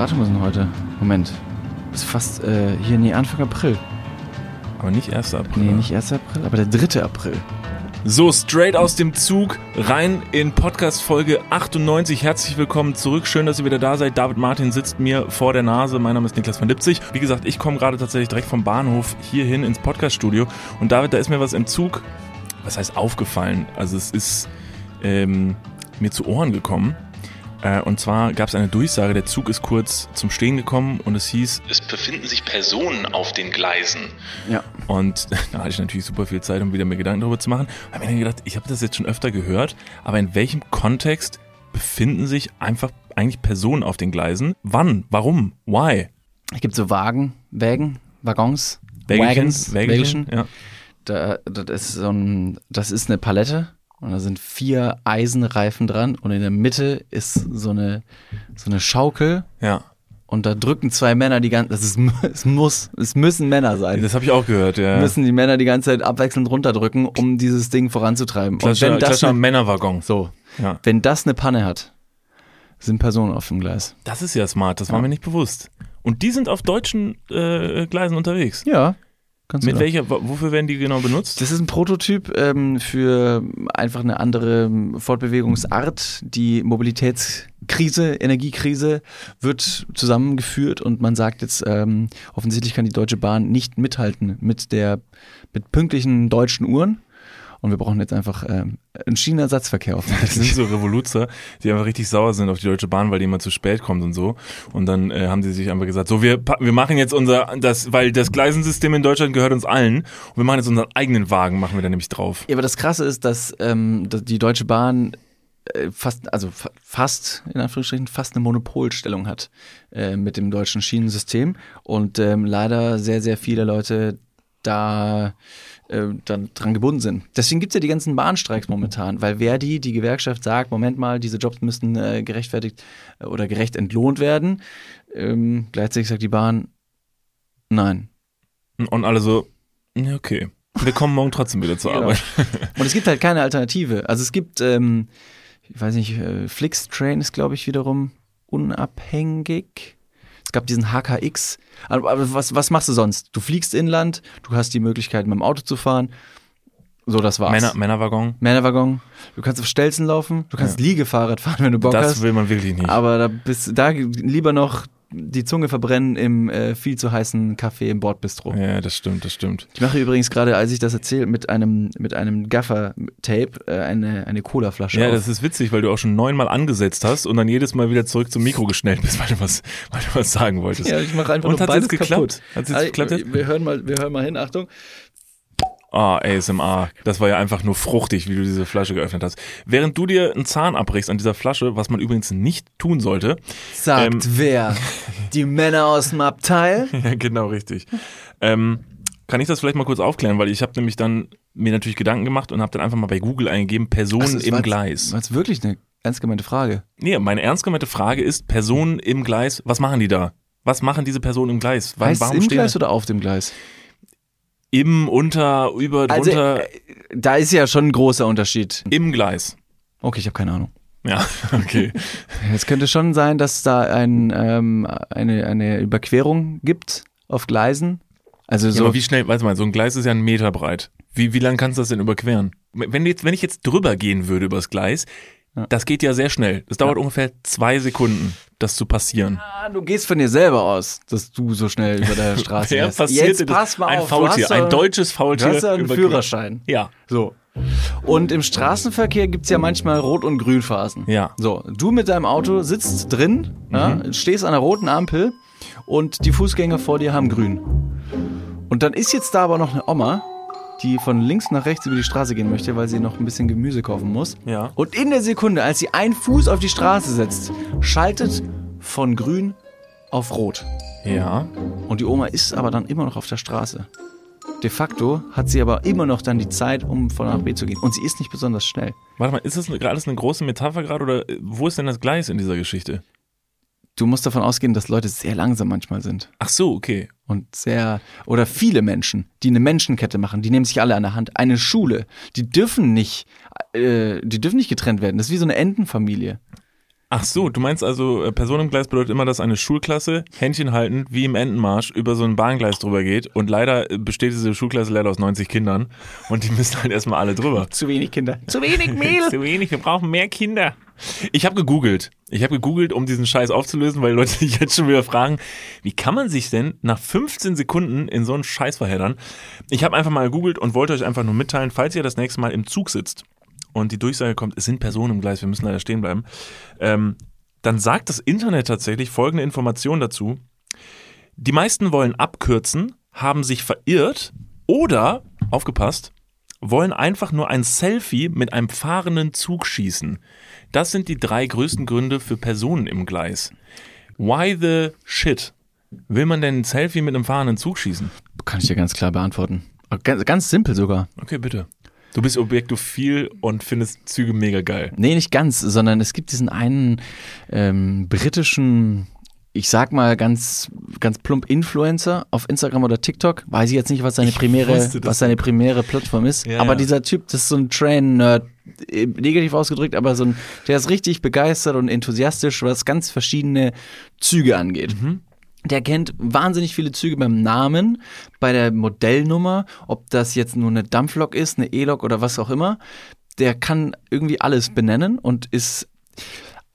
Datum ist denn heute? Moment. Ist fast äh, hier, nee, Anfang April. Aber nicht 1. April. Nee, nicht 1. April, aber der 3. April. So, straight aus dem Zug, rein in Podcast Folge 98. Herzlich willkommen zurück. Schön, dass ihr wieder da seid. David Martin sitzt mir vor der Nase. Mein Name ist Niklas von Lipzig. Wie gesagt, ich komme gerade tatsächlich direkt vom Bahnhof hierhin ins Podcaststudio. Und David, da ist mir was im Zug, was heißt aufgefallen? Also es ist ähm, mir zu Ohren gekommen. Äh, und zwar gab es eine Durchsage, der Zug ist kurz zum Stehen gekommen und es hieß, es befinden sich Personen auf den Gleisen. Ja. Und da hatte ich natürlich super viel Zeit, um wieder mir Gedanken darüber zu machen. Habe mir dann gedacht, ich habe das jetzt schon öfter gehört, aber in welchem Kontext befinden sich einfach eigentlich Personen auf den Gleisen? Wann? Warum? Why? Es gibt so Wagen, Wägen, Waggons, Wägelchen? Wagons, Wägelchen? Wägelchen. Ja. Da, das, ist so ein, das ist eine Palette und da sind vier Eisenreifen dran und in der Mitte ist so eine, so eine Schaukel ja. und da drücken zwei Männer die ganze ist es muss es müssen Männer sein. Das habe ich auch gehört, ja. Müssen die Männer die ganze Zeit abwechselnd runterdrücken, um dieses Ding voranzutreiben. Klassischer, und wenn das klassischer eine, Männerwaggon. so, Ja. wenn das eine Panne hat, sind Personen auf dem Gleis. Das ist ja smart, das war Ja. mir nicht bewusst. Und die sind auf deutschen äh, Gleisen unterwegs. Ja, kannst Mit du. welcher, wofür werden die genau benutzt? Das ist ein Prototyp ähm, für einfach eine andere Fortbewegungsart. Die Mobilitätskrise, Energiekrise wird zusammengeführt und man sagt jetzt, ähm, offensichtlich kann die Deutsche Bahn nicht mithalten mit der mit pünktlichen deutschen Uhren. Und wir brauchen jetzt einfach ähm, einen Schienenersatzverkehr auf dem Das sind so Revoluzer, die einfach richtig sauer sind auf die Deutsche Bahn, weil die immer zu spät kommt und so. Und dann äh, haben sie sich einfach gesagt, so wir, wir machen jetzt unser, das, weil das Gleisensystem in Deutschland gehört uns allen. Und wir machen jetzt unseren eigenen Wagen, machen wir da nämlich drauf. Ja, aber das Krasse ist, dass, ähm, dass die Deutsche Bahn äh, fast, also fa- fast, in Anführungsstrichen, fast eine Monopolstellung hat äh, mit dem deutschen Schienensystem und ähm, leider sehr, sehr viele Leute da äh, dann dran gebunden sind. Deswegen gibt's ja die ganzen Bahnstreiks momentan, weil Verdi, die Gewerkschaft, sagt, Moment mal, diese Jobs müssten äh, gerechtfertigt äh, oder gerecht entlohnt werden. Ähm, gleichzeitig sagt die Bahn, nein. Und alle so, okay. Wir kommen morgen trotzdem wieder zur Genau. Arbeit. Und es gibt halt keine Alternative. Also es gibt, ähm, ich weiß nicht, äh, Flixtrain ist, glaube ich, wiederum unabhängig. Es gab diesen HKX. Aber, was, was machst du sonst? Du fliegst inland, du hast die Möglichkeit, mit dem Auto zu fahren. So, das war's. Männer, Männerwaggon, Männerwaggon. Du kannst auf Stelzen laufen, du kannst Liegefahrrad fahren, wenn du Bock das hast. will man wirklich nicht. Aber da bist da lieber noch die Zunge verbrennen im äh, viel zu heißen Kaffee im Bordbistro. Ja, das stimmt, das stimmt. Ich mache übrigens gerade, als ich das erzähle, mit einem, mit einem Gaffer-Tape äh, eine, eine Cola-Flasche Ja, auf. das ist witzig, weil du auch schon neunmal angesetzt hast und dann jedes Mal wieder zurück zum Mikro geschnellt bist, weil du was, weil du was sagen wolltest. ja, ich mache einfach Und nur hat's beides jetzt geklappt? kaputt. Hat's jetzt Also, geklappt? Wir hören mal, wir hören mal hin. Achtung. Ah, ASMR. Das war ja einfach nur fruchtig, wie du diese Flasche geöffnet hast. Während du dir einen Zahn abbrichst an dieser Flasche, was man übrigens nicht tun sollte. Sagt Ähm. wer? Die Männer aus dem Abteil? ja, genau, richtig. Ähm, kann ich das vielleicht mal kurz aufklären, weil ich habe nämlich dann mir natürlich Gedanken gemacht und habe dann einfach mal bei Google eingegeben, Personen Ach so, das im Gleis. War jetzt wirklich eine ernst gemeinte Frage. Nee, meine ernst gemeinte Frage ist, Personen im Gleis, was machen die da? Was machen diese Personen im Gleis? Wann- Heißt es im Gleis da- oder auf dem Gleis? Im, unter, über, Also, drunter, äh, da ist ja schon ein großer Unterschied. im Gleis. Okay, ich habe keine Ahnung. Ja, okay. Es könnte schon sein, dass da ein, ähm, eine, eine Überquerung gibt auf Gleisen. Also Ja, so. aber wie schnell, weißt du mal, so ein Gleis ist ja ein Meter breit. Wie, wie lang kannst du das denn überqueren? Wenn, jetzt, wenn ich jetzt drüber gehen würde übers Gleis, Ja. das geht ja sehr schnell. Das dauert ungefähr zwei Sekunden, das zu passieren. Ah, du gehst von dir selber aus, dass du so schnell über der Straße Wer passiert Jetzt pass mal ein auf, du Faultier, ein deutsches Du Faultier. hast ja einen. Führerschein. Ja, So. Und im Straßenverkehr gibt's ja manchmal Rot- und Grünphasen. ja. So, du mit deinem Auto sitzt drin, ja, stehst an der roten Ampel und die Fußgänger vor dir haben grün. Und dann ist jetzt da aber noch eine Oma, die von links nach rechts über die Straße gehen möchte, weil sie noch ein bisschen Gemüse kaufen muss. Ja. Und in der Sekunde, als sie einen Fuß auf die Straße setzt, schaltet von grün auf rot. Ja. Und die Oma ist aber dann immer noch auf der Straße. De facto hat sie aber immer noch dann die Zeit, um von A nach B zu gehen. Und sie ist nicht besonders schnell. Warte mal, ist das eine- alles eine große Metapher gerade oder äh, wo ist denn das Gleis in dieser Geschichte? Du musst davon ausgehen, dass Leute sehr langsam manchmal sind. Ach so, okay. Und sehr, oder viele Menschen, die eine Menschenkette machen, die nehmen sich alle an der Hand. Eine Schule, die dürfen nicht, äh, die dürfen nicht getrennt werden. Das ist wie so eine Entenfamilie. Ach so, du meinst also, äh, Person im Gleis bedeutet immer, dass eine Schulklasse Händchen halten, wie im Entenmarsch, über so ein Bahngleis drüber geht. Und leider äh, besteht diese Schulklasse leider aus 90 Kindern. Und die müssen halt erstmal alle drüber. Zu wenig Kinder. Zu wenig Mehl. Zu wenig, wir brauchen mehr Kinder. Ich habe gegoogelt. Ich habe gegoogelt, um diesen Scheiß aufzulösen, weil Leute sich jetzt schon wieder fragen, wie kann man sich denn nach 15 Sekunden in so einen Scheiß verheddern? Ich habe einfach mal gegoogelt und wollte euch einfach nur mitteilen, falls ihr das nächste Mal im Zug sitzt und die Durchsage kommt, es sind Personen im Gleis, wir müssen leider stehen bleiben, ähm, dann sagt das Internet tatsächlich folgende Information dazu. Die meisten wollen abkürzen, haben sich verirrt oder, aufgepasst, wollen einfach nur ein Selfie mit einem fahrenden Zug schießen. Das sind die drei größten Gründe für Personen im Gleis. Why the shit? Will man denn ein Selfie mit einem fahrenden Zug schießen? Kann ich dir ganz klar beantworten. Ganz, ganz simpel sogar. Okay, bitte. Du bist objektophil und findest Züge mega geil. Nee, nicht ganz, sondern es gibt diesen einen ähm, britischen, ich sag mal ganz, ganz plump Influencer auf Instagram oder TikTok. Weiß ich jetzt nicht, was seine Ich primäre, was seine primäre Plattform ist. Ja, aber ja. dieser Typ, das ist so ein Train-Nerd, äh, negativ ausgedrückt, aber so ein, der ist richtig begeistert und enthusiastisch, was ganz verschiedene Züge angeht. Der kennt wahnsinnig viele Züge beim Namen, bei der Modellnummer, ob das jetzt nur eine Dampflok ist, eine E-Lok oder was auch immer. Der kann irgendwie alles benennen und ist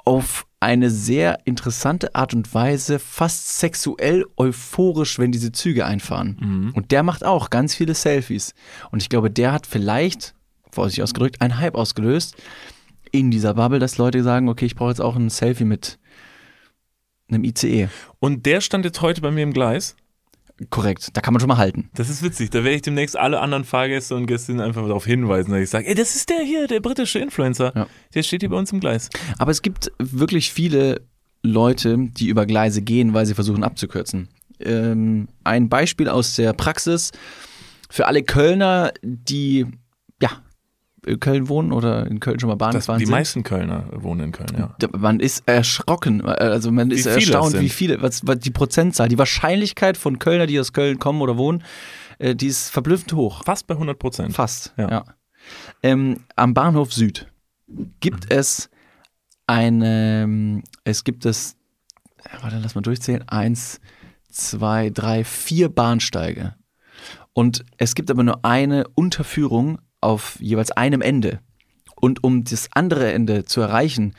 auf eine sehr interessante Art und Weise fast sexuell euphorisch, wenn diese Züge einfahren. Und der macht auch ganz viele Selfies. Und ich glaube, der hat vielleicht, vorsichtig ausgedrückt, einen Hype ausgelöst in dieser Bubble, dass Leute sagen, okay, ich brauche jetzt auch ein Selfie mit einem ICE. Und der stand jetzt heute bei mir im Gleis. Korrekt, da kann man schon mal halten. Das ist witzig. Da werde ich demnächst alle anderen Fahrgäste und Gästinnen einfach darauf hinweisen, dass ich sage, ey, das ist der hier, der britische Influencer. Ja. Der steht hier bei uns im Gleis. Aber es gibt wirklich viele Leute, die über Gleise gehen, weil sie versuchen abzukürzen. Ähm, ein Beispiel aus der Praxis für alle Kölner, die ja Köln wohnen oder in Köln schon mal Bahn Das, gefahren die sind. meisten Kölner wohnen in Köln, ja. Man ist erschrocken, äh, also man ist erstaunt, wie viele, was, was die Prozentzahl, die Wahrscheinlichkeit von Kölner, die aus Köln kommen oder wohnen, äh, die ist verblüffend hoch. Fast bei 100 Prozent. Fast, Ja. ja. Ähm, am Bahnhof Süd gibt es eine, es gibt es, äh, warte, lass mal durchzählen, eins, zwei, drei, vier Bahnsteige. Und es gibt aber nur eine Unterführung auf jeweils einem Ende. Und um das andere Ende zu erreichen,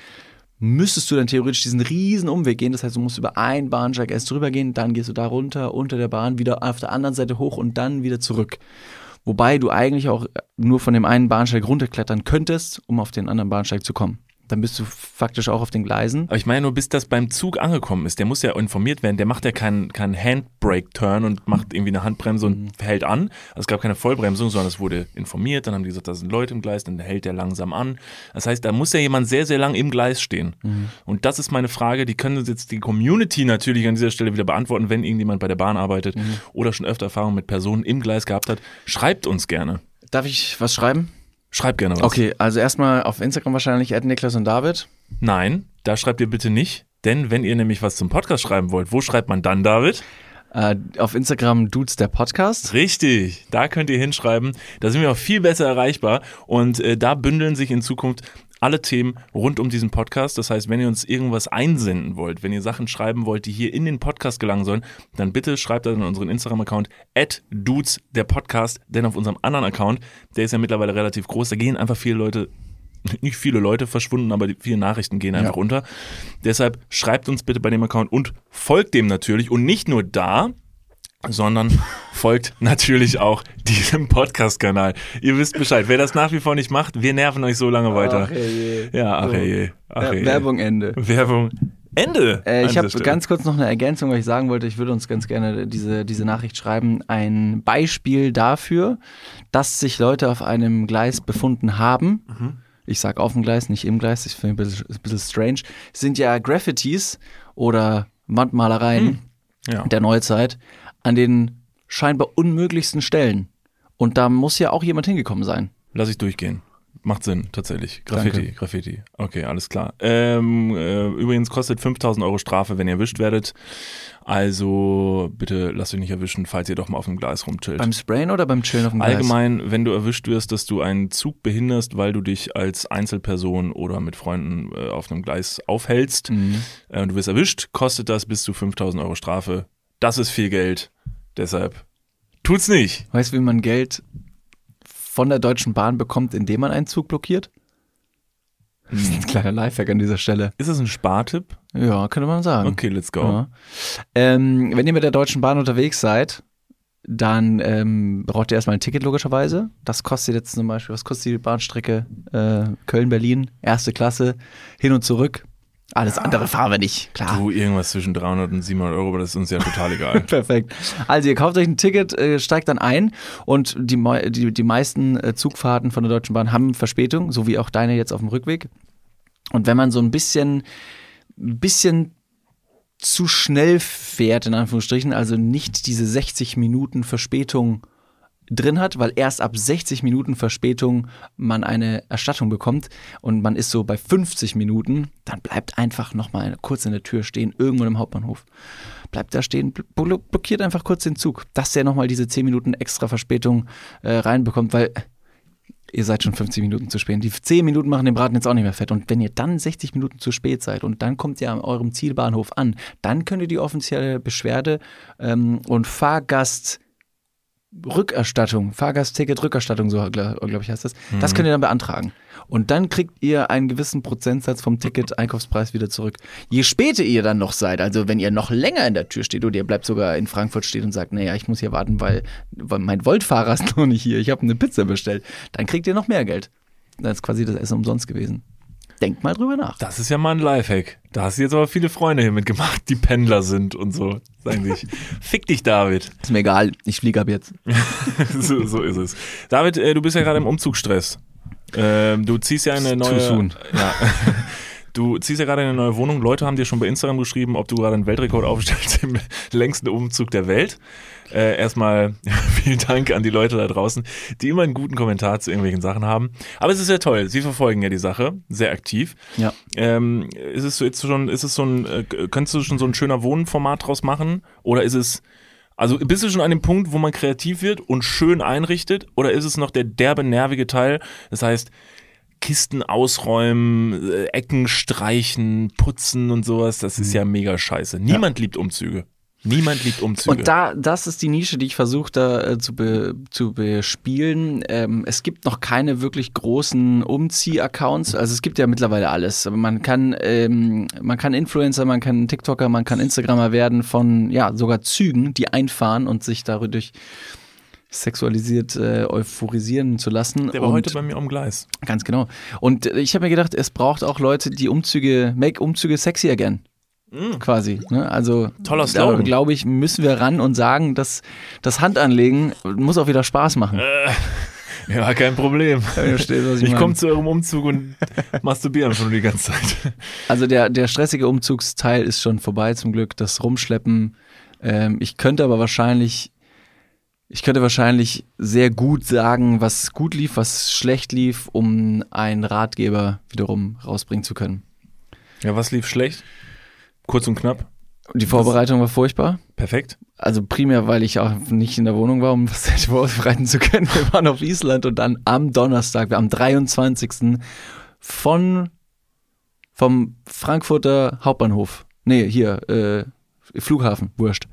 müsstest du dann theoretisch diesen riesen Umweg gehen. Das heißt, du musst über einen Bahnsteig erst drüber gehen, dann gehst du da runter, unter der Bahn, wieder auf der anderen Seite hoch und dann wieder zurück. Wobei du eigentlich auch nur von dem einen Bahnsteig runterklettern könntest, um auf den anderen Bahnsteig zu kommen. Dann bist du faktisch auch auf den Gleisen. Aber ich meine nur, bis das beim Zug angekommen ist, der muss ja informiert werden. Der macht ja keinen keinen Handbrake-Turn und macht irgendwie eine Handbremse und hält an. Also es gab keine Vollbremsung, sondern es wurde informiert. Dann haben die gesagt, da sind Leute im Gleis, dann hält der langsam an. Das heißt, da muss ja jemand sehr, sehr lang im Gleis stehen. Und das ist meine Frage, die können uns jetzt die Community natürlich an dieser Stelle wieder beantworten, wenn irgendjemand bei der Bahn arbeitet oder schon öfter Erfahrung mit Personen im Gleis gehabt hat. Schreibt uns gerne. Darf ich was schreiben? Schreibt gerne was. Okay, also erstmal auf Instagram wahrscheinlich at Niklas und David. Nein, da schreibt ihr bitte nicht. Denn wenn ihr nämlich was zum Podcast schreiben wollt, wo schreibt man dann, David? Äh, auf Instagram Dudes der Podcast. Richtig, da könnt ihr hinschreiben. Da sind wir auch viel besser erreichbar und äh, da bündeln sich in Zukunft alle Themen rund um diesen Podcast. Das heißt, wenn ihr uns irgendwas einsenden wollt, wenn ihr Sachen schreiben wollt, die hier in den Podcast gelangen sollen, dann bitte schreibt das in unseren Instagram-Account at dudes der Podcast, denn auf unserem anderen Account, der ist ja mittlerweile relativ groß, da gehen einfach viele Leute nicht viele Leute verschwunden, aber die viele Nachrichten gehen einfach unter. Deshalb schreibt uns bitte bei dem Account und folgt dem natürlich und nicht nur da, sondern folgt natürlich auch diesem Podcast-Kanal. Ihr wisst Bescheid. Wer das nach wie vor nicht macht, wir nerven euch so lange weiter. je. Ja, ach So. Ach je. Werbung Ende. Werbung. Ende. Äh, ich habe ganz kurz noch eine Ergänzung, weil ich sagen wollte, ich würde uns ganz gerne diese, diese Nachricht schreiben. Ein Beispiel dafür, dass sich Leute auf einem Gleis befunden haben. Mhm. Ich sage auf dem Gleis, nicht im Gleis, ich finde ein bisschen, ein bisschen strange. Sind ja Graffitis oder Wandmalereien Ja. der Neuzeit an den scheinbar unmöglichsten Stellen. Und da muss ja auch jemand hingekommen sein. Lass ich durchgehen. Macht Sinn, tatsächlich. Graffiti, Danke. Graffiti. Okay, alles klar. Ähm, äh, übrigens kostet 5000 Euro Strafe, wenn ihr erwischt werdet. Also bitte lasst euch nicht erwischen, falls ihr doch mal auf dem Gleis rumchillt. Beim Sprayen oder beim Chillen auf dem Gleis? Allgemein, wenn du erwischt wirst, dass du einen Zug behinderst, weil du dich als Einzelperson oder mit Freunden äh, auf einem Gleis aufhältst, Mhm. äh, und du wirst erwischt, kostet das bis zu 5000 Euro Strafe. Das ist viel Geld. Deshalb tut's nicht. Weißt du, wie man Geld von der Deutschen Bahn bekommt, indem man einen Zug blockiert? Das ist ein kleiner Lifehack an dieser Stelle. Ist das ein Spartipp? Ja, könnte man sagen. Okay, let's go. Ja. Ähm, wenn ihr mit der Deutschen Bahn unterwegs seid, dann ähm, braucht ihr erstmal ein Ticket logischerweise. Das kostet jetzt zum Beispiel, was kostet die Bahnstrecke äh, Köln-Berlin, erste Klasse, hin und zurück. Alles andere fahren wir nicht, klar. Du, irgendwas zwischen 300 und 700 Euro, aber das ist uns ja total egal. Perfekt. Also ihr kauft euch ein Ticket, äh, steigt dann ein und die, die, die meisten äh, Zugfahrten von der Deutschen Bahn haben Verspätung, so wie auch deine jetzt auf dem Rückweg. Und wenn man so ein bisschen, bisschen zu schnell fährt, in Anführungsstrichen, also nicht diese 60 Minuten Verspätung drin hat, weil erst ab 60 Minuten Verspätung man eine Erstattung bekommt und man ist so bei 50 Minuten, dann bleibt einfach nochmal kurz in der Tür stehen, irgendwo im Hauptbahnhof. Bleibt da stehen, blo blockiert einfach kurz den Zug, dass der nochmal diese 10 Minuten extra Verspätung äh, reinbekommt, weil ihr seid schon 50 Minuten zu spät. Die 10 Minuten machen den Braten jetzt auch nicht mehr fett. Und wenn ihr dann 60 Minuten zu spät seid und dann kommt ihr an eurem Zielbahnhof an, dann könnt ihr die offizielle Beschwerde ähm, und Fahrgast Rückerstattung, Fahrgastticket-Rückerstattung, so glaube glaub ich heißt das. Das könnt ihr dann beantragen. Und dann kriegt ihr einen gewissen Prozentsatz vom Ticket-Einkaufspreis wieder zurück. Je später ihr dann noch seid, also wenn ihr noch länger in der Tür steht oder ihr bleibt sogar in Frankfurt stehen und sagt, naja, ich muss hier warten, weil, weil mein Voltfahrer ist noch nicht hier, ich habe eine Pizza bestellt, dann kriegt ihr noch mehr Geld. Dann ist quasi das Essen umsonst gewesen. Denkt mal drüber nach. Das ist ja mal ein Lifehack. Da hast du jetzt aber viele Freunde hier mitgemacht, die Pendler sind und so. Sagen sich, fick dich, David. Ist mir egal, ich fliege ab jetzt. so, so ist es. David, äh, du bist ja gerade im Umzugsstress. Ähm, du ziehst ja eine Too neue. soon. Ja. Du ziehst ja gerade eine neue Wohnung. Leute haben dir schon bei Instagram geschrieben, ob du gerade einen Weltrekord aufstellst im längsten Umzug der Welt. Äh, erstmal vielen Dank an die Leute da draußen, die immer einen guten Kommentar zu irgendwelchen Sachen haben. Aber es ist ja toll. Sie verfolgen ja die Sache sehr aktiv. Ja. Ähm, ist es so jetzt schon, ist es so ein, äh, könntest du schon so ein schöner Wohnformat draus machen? Oder ist es, also bist du schon an dem Punkt, wo man kreativ wird und schön einrichtet? Oder ist es noch der derbe, nervige Teil? Das heißt, Kisten ausräumen, äh, Ecken streichen, putzen und sowas, das ist ja mega scheiße. Niemand liebt Umzüge. Niemand liebt Umzüge. Und da, das ist die Nische, die ich versuche da äh, zu, be, zu bespielen. Ähm, es gibt noch keine wirklich großen Umzieh-Accounts. Also es gibt ja mittlerweile alles. Aber man kann, ähm, man kann Influencer, man kann TikToker, man kann Instagrammer werden von, ja, sogar Zügen, die einfahren und sich dadurch sexualisiert äh, euphorisieren zu lassen. der war und heute bei mir am Gleis. Ganz genau. Und ich habe mir gedacht, es braucht auch Leute, die Umzüge, make Umzüge sexy again. Quasi. Ne? Also, Toller Slogan. glaube ich, müssen wir ran und sagen, dass das Handanlegen muss auch wieder Spaß machen. Ja, kein Problem. Versteht, ich Ich komme zu eurem Umzug und masturbieren schon die ganze Zeit. Also der, der stressige Umzugsteil ist schon vorbei zum Glück. Das Rumschleppen. Ähm, ich könnte aber wahrscheinlich, ich könnte wahrscheinlich sehr gut sagen, was gut lief, was schlecht lief, um einen Ratgeber wiederum rausbringen zu können. Ja, was lief schlecht? Kurz und knapp. Die Vorbereitung war furchtbar. Perfekt. Also primär, weil ich auch nicht in der Wohnung war, um was vorbereiten zu können. Wir waren auf Island und dann am Donnerstag, am 23. von vom Frankfurter Hauptbahnhof, nee, hier, äh, Flughafen, wurscht,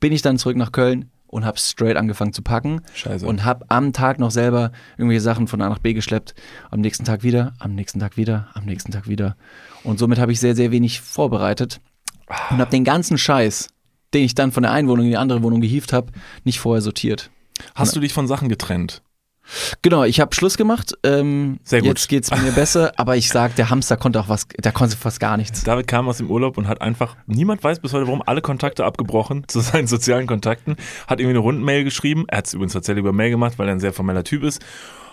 bin ich dann zurück nach Köln und habe straight angefangen zu packen Scheiße. und habe am Tag noch selber irgendwelche Sachen von A nach B geschleppt. Am nächsten Tag wieder, am nächsten Tag wieder, am nächsten Tag wieder. Und somit habe ich sehr, sehr wenig vorbereitet und habe den ganzen Scheiß, den ich dann von der einen Wohnung in die andere Wohnung gehievt habe, nicht vorher sortiert. Hast du dich von Sachen getrennt? Genau, ich habe Schluss gemacht. Ähm, Sehr gut. Jetzt geht's mir besser, aber ich sag, der Hamster konnte auch was, der konnte fast gar nichts. David kam aus dem Urlaub und hat einfach, niemand weiß bis heute warum, alle Kontakte abgebrochen zu seinen sozialen Kontakten, hat irgendwie eine Rundmail geschrieben. Er hat es übrigens tatsächlich über Mail gemacht, weil er ein sehr formeller Typ ist.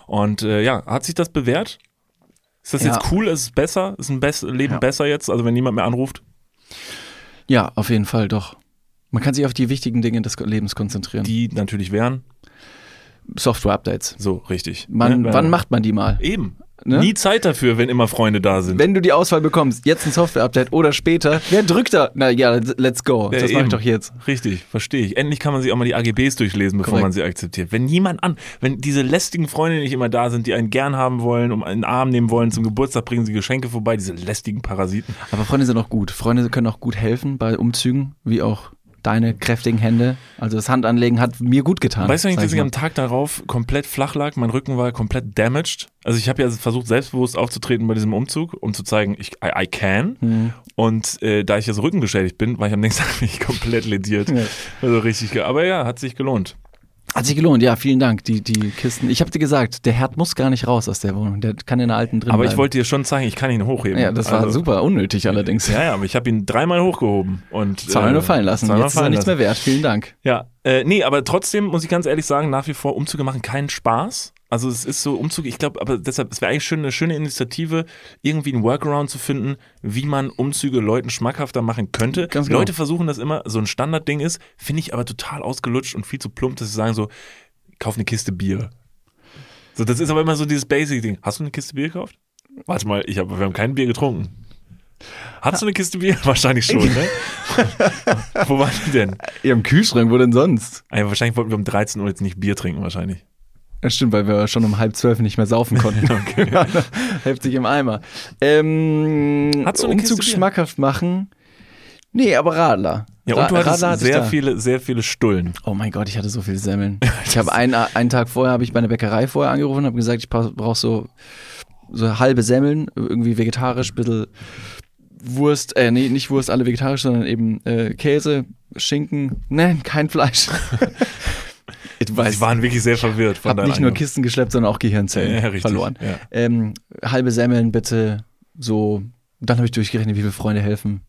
Und äh, ja, hat sich das bewährt? Ist das Ja. jetzt cool? Ist es besser? Ist ein Bess Leben Ja. besser jetzt? Also wenn niemand mehr anruft? Ja, auf jeden Fall doch. Man kann sich auf die wichtigen Dinge des Lebens konzentrieren. Die natürlich wären. Software-Updates. So, richtig. Man, Ne? Wann macht man die mal? Eben. Ne? Nie Zeit dafür, wenn immer Freunde da sind. Wenn du die Auswahl bekommst, jetzt ein Software-Update oder später, wer drückt da? Na ja, let's go. Ja, das mache ich doch jetzt. Richtig, verstehe ich. Endlich kann man sich auch mal die AGBs durchlesen, bevor Korrekt. man sie akzeptiert. Wenn niemand an, wenn diese lästigen Freunde nicht immer da sind, die einen gern haben wollen, um einen Arm nehmen wollen, zum Geburtstag bringen sie Geschenke vorbei, diese lästigen Parasiten. Aber Freunde sind auch gut. Freunde können auch gut helfen bei Umzügen, wie auch deine kräftigen Hände. Also das Handanlegen hat mir gut getan. Weißt du dass ich mal. am Tag darauf komplett flach lag? Mein Rücken war komplett damaged. Also ich habe ja versucht, selbstbewusst aufzutreten bei diesem Umzug, um zu zeigen, ich, I, I can. Mhm. Und äh, da ich ja so rückengeschädigt bin, war ich am nächsten Tag komplett lediert. Ja. Also richtig, aber ja, hat sich gelohnt. Hat sich gelohnt, ja, vielen Dank. Die, die Kisten. Ich habe dir gesagt, der Herd muss gar nicht raus aus der Wohnung. Der kann in der alten drin Aber ich bleiben. wollte dir schon zeigen, ich kann ihn hochheben. Ja, das war Also- super unnötig allerdings. Ja, ja, aber ich habe ihn dreimal hochgehoben und Zweimal nur fallen lassen. Jetzt ist er fallen nichts lassen. mehr wert. Vielen Dank. Ja, äh, nee, aber trotzdem muss ich ganz ehrlich sagen, nach wie vor Umzüge machen keinen Spaß. Also es ist so Umzüge, ich glaube, aber deshalb, es wäre eigentlich schön, eine schöne Initiative, irgendwie einen Workaround zu finden, wie man Umzüge Leuten schmackhafter machen könnte. Ganz genau. Leute versuchen das immer, so ein Standardding ist, finde ich aber total ausgelutscht und viel zu plump, dass sie sagen so, kauf eine Kiste Bier. So, das ist aber immer so dieses Basic-Ding. Hast du eine Kiste Bier gekauft? Warte mal, ich hab, wir haben kein Bier getrunken. Hattest du eine Kiste Bier? Wahrscheinlich schon, ne? Wo war die denn? Ja, im Kühlschrank, wo denn sonst? Ja, wahrscheinlich wollten wir um 13 Uhr jetzt nicht Bier trinken, wahrscheinlich. Ja, stimmt, weil wir schon um halb zwölf nicht mehr saufen konnten. okay. Heftig im Eimer. Ähm, eine Umzug schmackhaft machen? Nee, aber Radler. Ja, und du hattest Radler hatte sehr viele, sehr viele Stullen. Oh mein Gott, ich hatte so viel Semmeln. Ich habe einen, einen Tag vorher habe ich bei einer Bäckerei vorher angerufen und habe gesagt, ich brauche so, so halbe Semmeln, irgendwie vegetarisch, bisschen Wurst, äh, nee, nicht Wurst, alle vegetarisch, sondern eben äh, Käse, Schinken, nein, kein Fleisch. Ich Sie weiß, waren wirklich sehr verwirrt von habe nicht nur. Kisten geschleppt, sondern auch Gehirnzellen Ja, richtig, verloren. ja. Ähm, halbe Semmeln bitte, so, dann habe ich durchgerechnet, wie viele Freunde helfen.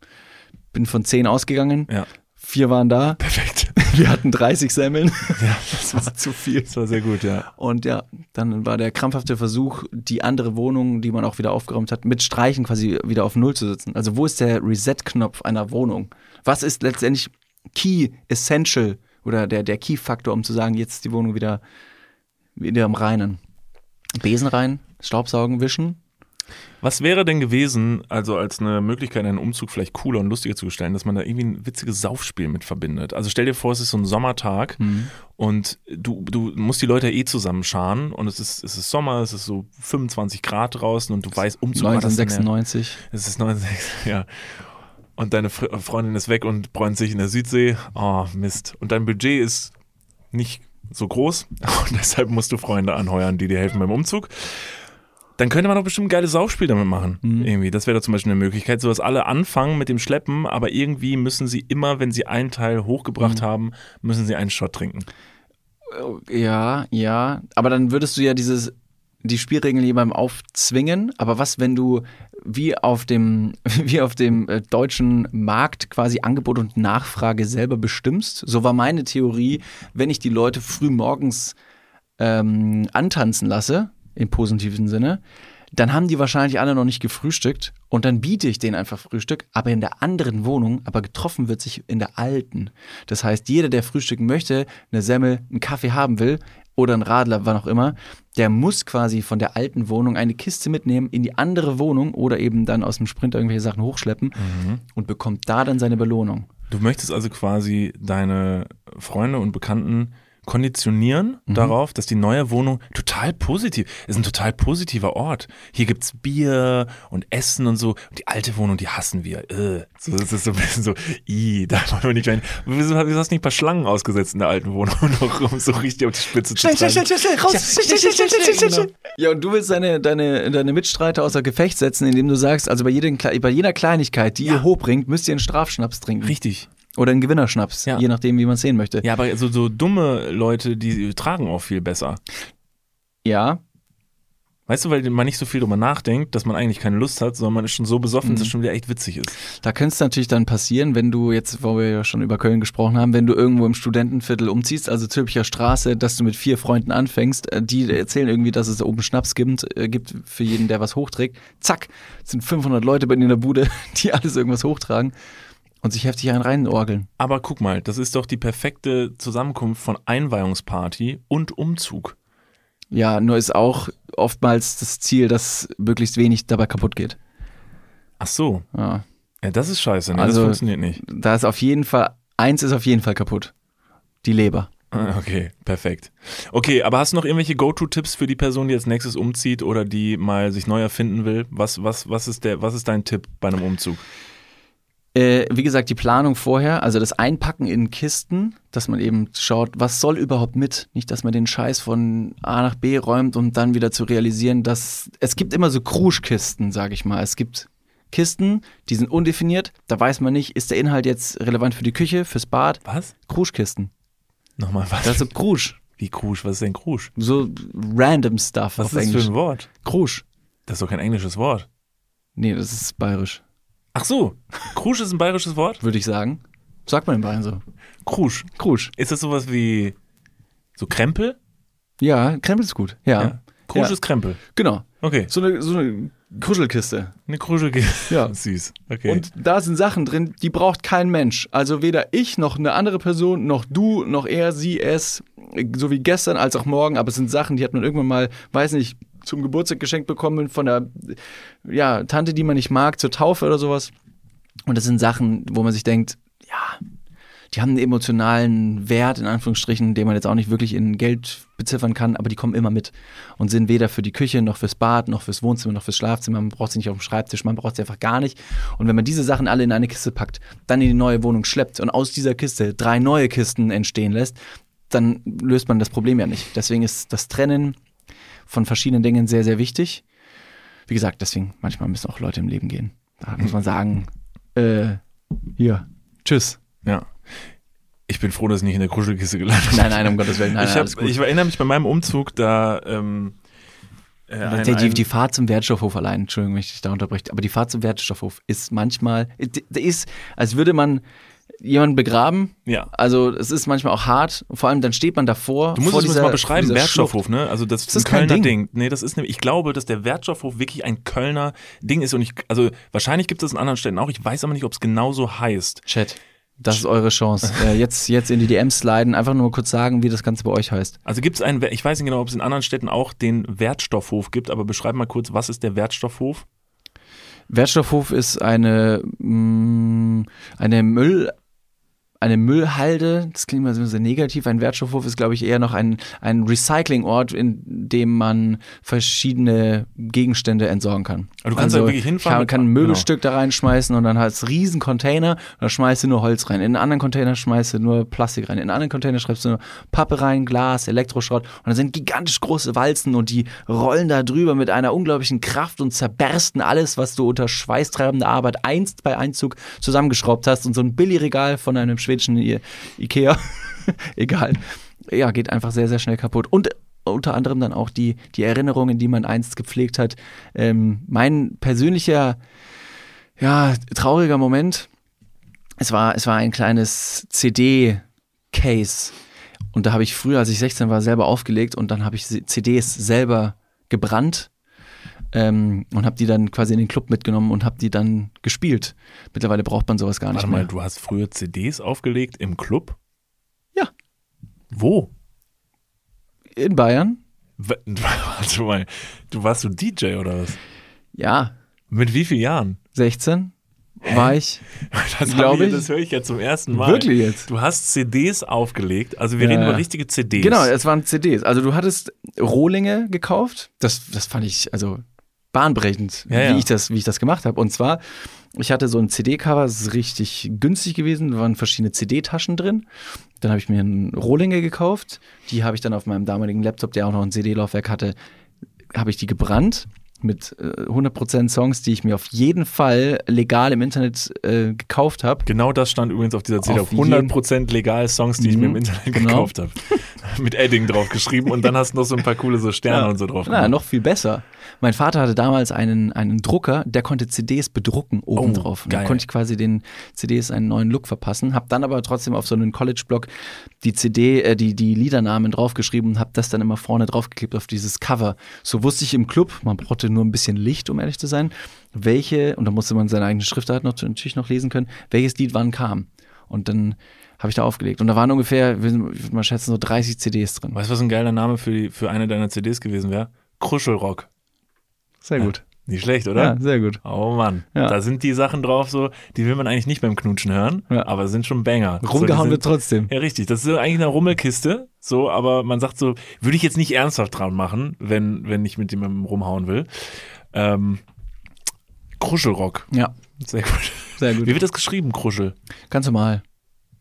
Bin von zehn ausgegangen, Ja, vier waren da, perfekt. wir hatten 30 Semmeln. Ja, Das war zu viel. das war sehr gut, ja. Und ja, dann war der krampfhafte Versuch, die andere Wohnung, die man auch wieder aufgeräumt hat, mit Streichen quasi wieder auf Null zu setzen. Also wo ist der Reset-Knopf einer Wohnung? Was ist letztendlich Key, Essential oder der, der Key-Faktor, um zu sagen, jetzt ist die Wohnung wieder, wieder am Reinen? Besen rein, Staubsaugen, wischen? Was wäre denn gewesen, also als eine Möglichkeit, einen Umzug vielleicht cooler und lustiger zu gestalten, dass man da irgendwie ein witziges Saufspiel mit verbindet? Also stell dir vor, es ist so ein Sommertag und du, du musst die Leute eh zusammenscharen und es ist, es ist Sommer, es ist so 25 Grad draußen und du weißt, Umzug war das denn der- 1996. Es ist 69, ja. Und deine Fre Freundin ist weg und bräunt sich in der Südsee. Oh, Mist. Und dein Budget ist nicht so groß und deshalb musst du Freunde anheuern, die dir helfen beim Umzug. Dann könnte man doch bestimmt ein geiles Saufspiel damit machen. Irgendwie. Das wäre doch zum Beispiel eine Möglichkeit, so dass alle anfangen mit dem Schleppen, aber irgendwie müssen sie immer, wenn sie einen Teil hochgebracht haben, müssen sie einen Shot trinken. Ja, ja. Aber dann würdest du ja dieses, die Spielregeln jemandem aufzwingen. Aber was, wenn du wie auf dem, wie auf dem äh, deutschen Markt quasi Angebot und Nachfrage selber bestimmst? So war meine Theorie, wenn ich die Leute früh morgens ähm, antanzen lasse, im positiven Sinne, dann haben die wahrscheinlich alle noch nicht gefrühstückt und dann biete ich denen einfach Frühstück, aber in der anderen Wohnung, aber getroffen wird sich in der alten. Das heißt, jeder, der frühstücken möchte, eine Semmel, einen Kaffee haben will oder einen Radler, wann auch immer, der muss quasi von der alten Wohnung eine Kiste mitnehmen in die andere Wohnung oder eben dann aus dem Sprint irgendwelche Sachen hochschleppen und bekommt da dann seine Belohnung. Du möchtest also quasi deine Freunde und Bekannten konditionieren darauf, dass die neue Wohnung total positiv ist, ein total positiver Ort. Hier gibt's Bier und Essen und so. Und die alte Wohnung, die hassen wir. Äh. So, das ist so ein bisschen so, i, da wollen wir nicht rein. Wieso, hast du nicht ein paar Schlangen ausgesetzt in der alten Wohnung, noch, um so richtig auf die Spitze zu treiben? schnell, raus! Ja, und du willst deine, deine, deine Mitstreiter außer Gefecht setzen, indem du sagst, also bei, jedem, bei jeder Kleinigkeit, die ihr hochbringt, müsst ihr einen Strafschnaps trinken. Richtig. Oder einen Gewinnerschnaps, Ja. je nachdem, wie man es sehen möchte. Ja, aber so, so dumme Leute, die tragen auch viel besser. Ja, Weißt du, weil man nicht so viel drüber nachdenkt, dass man eigentlich keine Lust hat, sondern man ist schon so besoffen, Mhm. dass es schon wieder echt witzig ist. da könnte es natürlich dann passieren, wenn du jetzt, wo wir ja schon über Köln gesprochen haben, wenn du irgendwo im Studentenviertel umziehst, also Zülpicher Straße, dass du mit vier Freunden anfängst, äh, die erzählen irgendwie, dass es da oben Schnaps gibt, äh, gibt für jeden, der was hochträgt. Zack, sind 500 Leute bei dir in der Bude, die alles irgendwas hochtragen. Und sich heftig einen reinorgeln. Aber guck mal, das ist doch die perfekte Zusammenkunft von Einweihungsparty und Umzug. Ja, nur ist auch oftmals das Ziel, dass möglichst wenig dabei kaputt geht. Ach so. Ja. Ja, das ist scheiße. Nee, Also- das funktioniert nicht. Da ist auf jeden Fall, eins ist auf jeden Fall kaputt. Die Leber. Ah, Okay, perfekt. Okay, aber hast du noch irgendwelche Go-To-Tipps für die Person, die als nächstes umzieht oder die mal sich neu erfinden will? Was, was, was, ist, der, was ist dein Tipp bei einem Umzug? Äh, wie gesagt, die Planung vorher, also das Einpacken in Kisten, dass man eben schaut, was soll überhaupt mit? Nicht, dass man den Scheiß von A nach B räumt, um dann wieder zu realisieren, dass es gibt immer so Kruschkisten, sage ich mal. Es gibt Kisten, die sind undefiniert, da weiß man nicht, ist der Inhalt jetzt relevant für die Küche, fürs Bad? Was? Kruschkisten. Nochmal was? Das ist so Krusch. Wie Krusch? Was ist denn Krusch? So random Stuff Was ist das Englisch. für ein Wort? Krusch. Das ist doch kein englisches Wort. Nee, das ist bayerisch, Ach so, Krusch ist ein bayerisches Wort? würde ich sagen. Sagt man in Bayern so. Krusch. Krusch. Ist das sowas wie so Krempel? Ja, Krempel ist gut. Ja. Krusch Ja. ist Krempel. Genau. Okay. So eine, so eine Kuschelkiste. Eine Kruschel. Ja. Süß. Okay. Und da sind Sachen drin, die braucht kein Mensch. Also weder ich noch eine andere Person, noch du, noch er, sie, es, so wie gestern als auch morgen. Aber es sind Sachen, die hat man irgendwann mal, weiß nicht, zum Geburtstag geschenkt bekommen von der ja, Tante, die man nicht mag, zur Taufe oder sowas. Und das sind Sachen, wo man sich denkt, ja, die haben einen emotionalen Wert, in Anführungsstrichen, den man jetzt auch nicht wirklich in Geld beziffern kann, aber die kommen immer mit und sind weder für die Küche, noch fürs Bad, noch fürs Wohnzimmer, noch fürs Schlafzimmer. Man braucht sie nicht auf dem Schreibtisch, man braucht sie einfach gar nicht. Und wenn man diese Sachen alle in eine Kiste packt, dann in die neue Wohnung schleppt und aus dieser Kiste drei neue Kisten entstehen lässt, dann löst man das Problem ja nicht. Deswegen ist das Trennen von verschiedenen Dingen sehr, sehr wichtig. Wie gesagt, deswegen manchmal müssen auch Leute im Leben gehen. Da muss man sagen, äh, hier, tschüss. ja. Ich bin froh, dass ich nicht in der Kruschelkiste gelandet bin. Nein, nein, um Gottes Willen, nein, ich, hab, ich erinnere mich bei meinem Umzug, da ähm, äh, ein, die, die, ein, die Fahrt zum Wertstoffhof allein, Entschuldigung, wenn ich dich da unterbreche, aber die Fahrt zum Wertstoffhof ist manchmal, ist, als würde man jemanden begraben. ja. Also es ist manchmal auch hart. Vor allem dann steht man davor. Du musst vor es dieser- mal beschreiben, Wertstoffhof, ne? Also das, Das ist ein kein Kölner Ding. Ding. Nee, das ist nämlich, ich glaube, dass der Wertstoffhof wirklich ein Kölner Ding ist und ich, also wahrscheinlich gibt es das in anderen Städten auch, ich weiß aber nicht, ob es genauso heißt. Chat. Das ist eure Chance. äh, jetzt, jetzt in die DMs sliden, einfach nur mal kurz sagen, wie das Ganze bei euch heißt. Also gibt es einen, ich weiß nicht genau, ob es in anderen Städten auch den Wertstoffhof gibt, aber beschreib mal kurz, was ist der Wertstoffhof? Wertstoffhof ist eine, mh, eine Müll, eine Müllhalde, das klingt mal so sehr negativ. Ein Wertstoffhof ist, glaube ich, eher noch ein, ein Recyclingort, in dem man verschiedene Gegenstände entsorgen kann. Aber du kannst da wirklich hinfahren Man mit- kann ein genau. Möbelstück da reinschmeißen und dann hast du riesen Container und da schmeißt du nur Holz rein. In einen anderen Container schmeißt du nur Plastik rein. In einen anderen Container schreibst du nur Pappe rein, Glas, Elektroschrott und dann sind gigantisch große Walzen und die rollen da drüber mit einer unglaublichen Kraft und zerbersten alles, was du unter schweißtreibender Arbeit einst bei Einzug zusammengeschraubt hast und so ein Billigregal von einem schwedischen I Ikea, egal, ja, geht einfach sehr, sehr schnell kaputt. Und unter anderem dann auch die, die Erinnerungen, die man einst gepflegt hat. Ähm, mein persönlicher, ja, trauriger Moment, es war, es war ein kleines CD-Case. Und da habe ich früher, als ich 16 war, selber aufgelegt und dann habe ich CDs selber gebrannt ähm, und habe die dann quasi in den Club mitgenommen und habe die dann gespielt. Mittlerweile braucht man sowas gar nicht Warte mehr. mal, du hast früher CDs aufgelegt im Club? Ja. Wo? In Bayern? W- Warte mal, du warst so DJ oder was? Ja, Mit wie vielen Jahren? 16 war ich. Das, Glaub hab ich, das höre ich ja zum ersten Mal. Wirklich jetzt? Du hast CDs aufgelegt, also wir Ja, reden über richtige CDs. Genau, es waren CDs. Also du hattest Rohlinge gekauft. Das, das fand ich also bahnbrechend, Ja, ja. wie ich das, wie ich das gemacht habe. Und zwar, ich hatte so ein CD-Cover, das ist richtig günstig gewesen. Da waren verschiedene CD-Taschen drin. Dann habe ich mir einen Rohlinge gekauft. Die habe ich dann auf meinem damaligen Laptop, der auch noch ein CD-Laufwerk hatte, habe ich die gebrannt mit äh, 100% Songs, die ich mir auf jeden Fall legal im Internet äh, gekauft habe. Genau das stand übrigens auf dieser CD. Auf, Auf 100% legal Songs, die ich mir im Mhm, Internet genau. gekauft habe. Mit Edding drauf geschrieben und dann hast du noch so ein paar coole so Sterne Ja. und so drauf. Na, gemacht. noch viel besser. Mein Vater hatte damals einen, einen Drucker, der konnte CDs bedrucken obendrauf. Da Oh, geil. konnte ich quasi den CDs einen neuen Look verpassen. Hab dann aber trotzdem auf so einen College-Block die CD, äh, die, die Liedernamen draufgeschrieben und hab das dann immer vorne draufgeklebt auf dieses Cover. So wusste ich im Club, man brauchte brauchte nur ein bisschen Licht, um ehrlich zu sein, welche, und da musste man seine eigene Schriftart noch, natürlich noch lesen können, welches Lied wann kam. Und dann habe ich da aufgelegt. Und da waren ungefähr, ich würde mal schätzen, so 30 CDs drin. Weißt du, was ein geiler Name für, die, für eine deiner CDs gewesen wäre? Kruschelrock. Sehr gut. Nicht schlecht, oder? Ja, sehr gut. Oh Mann, Ja. da sind die Sachen drauf so, die will man eigentlich nicht beim Knutschen hören, Ja. aber sind schon Banger. so, Rumgehauen die wird trotzdem. Ja, richtig. Das ist eigentlich eine Rummelkiste, so, aber man sagt so, würde ich jetzt nicht ernsthaft dran machen, wenn, wenn ich mit jemandem rumhauen will. Ähm, Kruschelrock. Ja, Sehr gut. sehr Wie gut. wird das geschrieben, Kruschel? Ganz normal.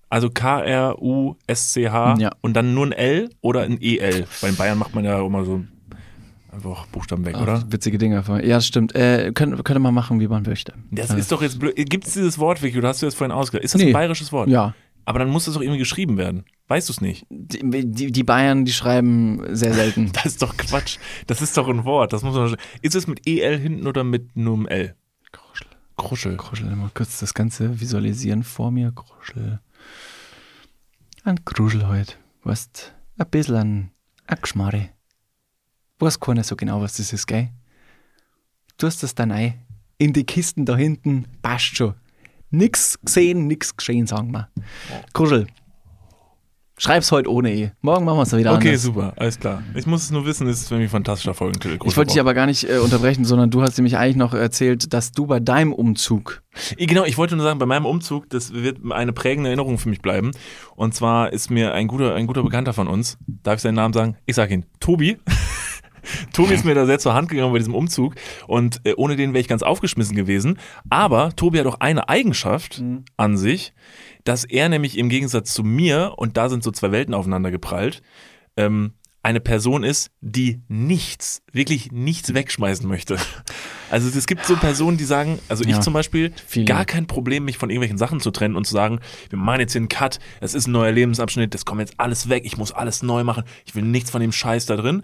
Also K-R-U-S-C-H Ja. und dann nur ein L oder ein E-L? Bei den Bayern macht man ja immer so einfach Buchstaben weg, oder? Ach, witzige Dinge. Ja, das stimmt. Äh, könnte, könnte man machen, wie man möchte. Das Äh, ist doch jetzt blöd. Gibt es dieses Wort, Vicky, oder hast du das vorhin ausgedacht? Ist das Nee. ein bayerisches Wort? Ja. Aber dann muss das doch irgendwie geschrieben werden. Weißt du es nicht? Die, die, die Bayern, die schreiben sehr selten. Das ist doch Quatsch. Das ist doch ein Wort. Das muss man. Ist es mit EL hinten oder mit nur einem L? Kruschel. Kruschel. Kruschel, mal kurz das Ganze visualisieren vor mir. Kruschel. Ein Kruschel heute. Du hast ein bisschen ein, ein Geschmarre. Weiß keiner so genau, was das ist, gell? Du hast das dann ein. In die Kisten da hinten, passt schon. Nix gesehen, nix geschehen, sagen wir. Kruschel. Schreib's heute ohne E. Morgen machen wir es wieder Okay, anders. super, alles klar. Ich muss es nur wissen, es ist für mich ein fantastischer Folgentitel. Ich wollte dich aber gar nicht äh, unterbrechen, sondern du hast nämlich eigentlich noch erzählt, dass du bei deinem Umzug Genau, ich wollte nur sagen, bei meinem Umzug, das wird eine prägende Erinnerung für mich bleiben. Und zwar ist mir ein guter, ein guter Bekannter von uns, darf ich seinen Namen sagen? Ich sag ihn, Tobi. Tobi ist mir da sehr zur Hand gegangen bei diesem Umzug und äh, ohne den wäre ich ganz aufgeschmissen gewesen. Aber Tobi hat auch eine Eigenschaft an sich, dass er nämlich im Gegensatz zu mir, und da sind so zwei Welten aufeinander geprallt, ähm, eine Person ist, die nichts, wirklich nichts wegschmeißen möchte. Also es gibt so Personen, die sagen, also ich Ja, zum Beispiel, viele. gar kein Problem, mich von irgendwelchen Sachen zu trennen und zu sagen, wir machen jetzt hier einen Cut, das ist ein neuer Lebensabschnitt, das kommt jetzt alles weg, ich muss alles neu machen, ich will nichts von dem Scheiß da drin.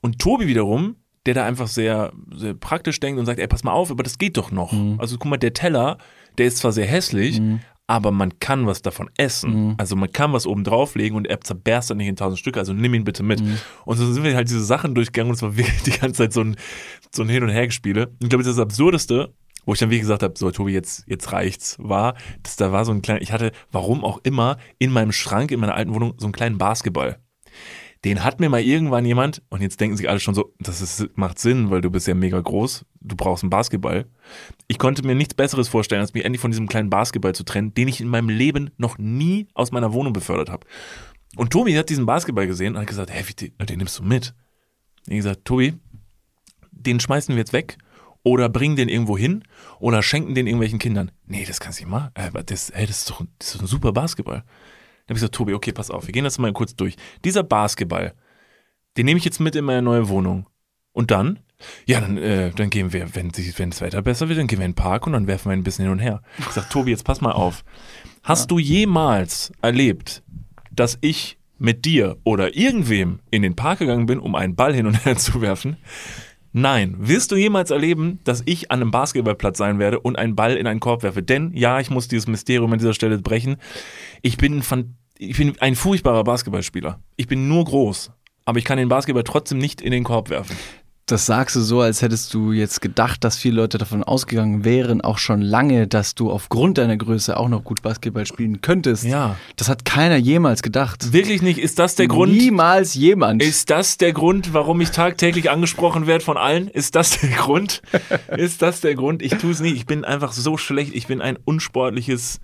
Und Tobi wiederum, der da einfach sehr, sehr praktisch denkt und sagt, ey, pass mal auf, aber das geht doch noch. Also guck mal, der Teller, der ist zwar sehr hässlich, aber man kann was davon essen. Also man kann was oben drauflegen und er zerberst dann nicht in tausend Stücke, also nimm ihn bitte mit. Und so sind wir halt diese Sachen durchgegangen und es war wirklich die ganze Zeit so ein, so ein Hin- und Hergespiele. Ich glaube, das ist das Absurdeste, wo ich dann wie gesagt habe, so Tobi, jetzt, jetzt reicht's, war, dass da war so ein kleiner, ich hatte, warum auch immer, in meinem Schrank, in meiner alten Wohnung, so einen kleinen Basketball. Den hat mir mal irgendwann jemand, und jetzt denken sich alle schon so, das ist, macht Sinn, weil du bist ja mega groß, du brauchst einen Basketball. Ich konnte mir nichts Besseres vorstellen, als mich endlich von diesem kleinen Basketball zu trennen, den ich in meinem Leben noch nie aus meiner Wohnung befördert habe. Und Tobi hat diesen Basketball gesehen und hat gesagt, hey, den, den nimmst du mit? Ich gesagt, Tobi, den schmeißen wir jetzt weg oder bringen den irgendwo hin oder schenken den irgendwelchen Kindern. Nee, das kannst du nicht machen. Aber das, ey, das ist doch das ist doch ein super Basketball. Dann habe ich gesagt, Tobi, okay, pass auf, wir gehen das mal kurz durch. Dieser Basketball, den nehme ich jetzt mit in meine neue Wohnung. Und dann? Ja, dann, äh, dann gehen wir, wenn, das Wetter besser wird, dann gehen wir in den Park und dann werfen wir ein bisschen hin und her. Ich sag, Tobi, jetzt pass mal auf. Hast du jemals erlebt, dass ich mit dir oder irgendwem in den Park gegangen bin, um einen Ball hin und her zu werfen? Nein. Wirst du jemals erleben, dass ich an einem Basketballplatz sein werde und einen Ball in einen Korb werfe? Denn, ja, ich muss dieses Mysterium an dieser Stelle brechen. Ich bin, fan- ich bin ein furchtbarer Basketballspieler. Ich bin nur groß. Aber ich kann den Basketball trotzdem nicht in den Korb werfen. Das sagst du so, als hättest du jetzt gedacht, dass viele Leute davon ausgegangen wären, auch schon lange, dass du aufgrund deiner Größe auch noch gut Basketball spielen könntest. Ja. Das hat keiner jemals gedacht. Wirklich nicht. Ist das der Grund? Niemals jemand. Ist das der Grund, warum ich tagtäglich angesprochen werde von allen? Ist das der Grund? Ist das der Grund? Ich tue es nie. Ich bin einfach so schlecht. Ich bin ein unsportliches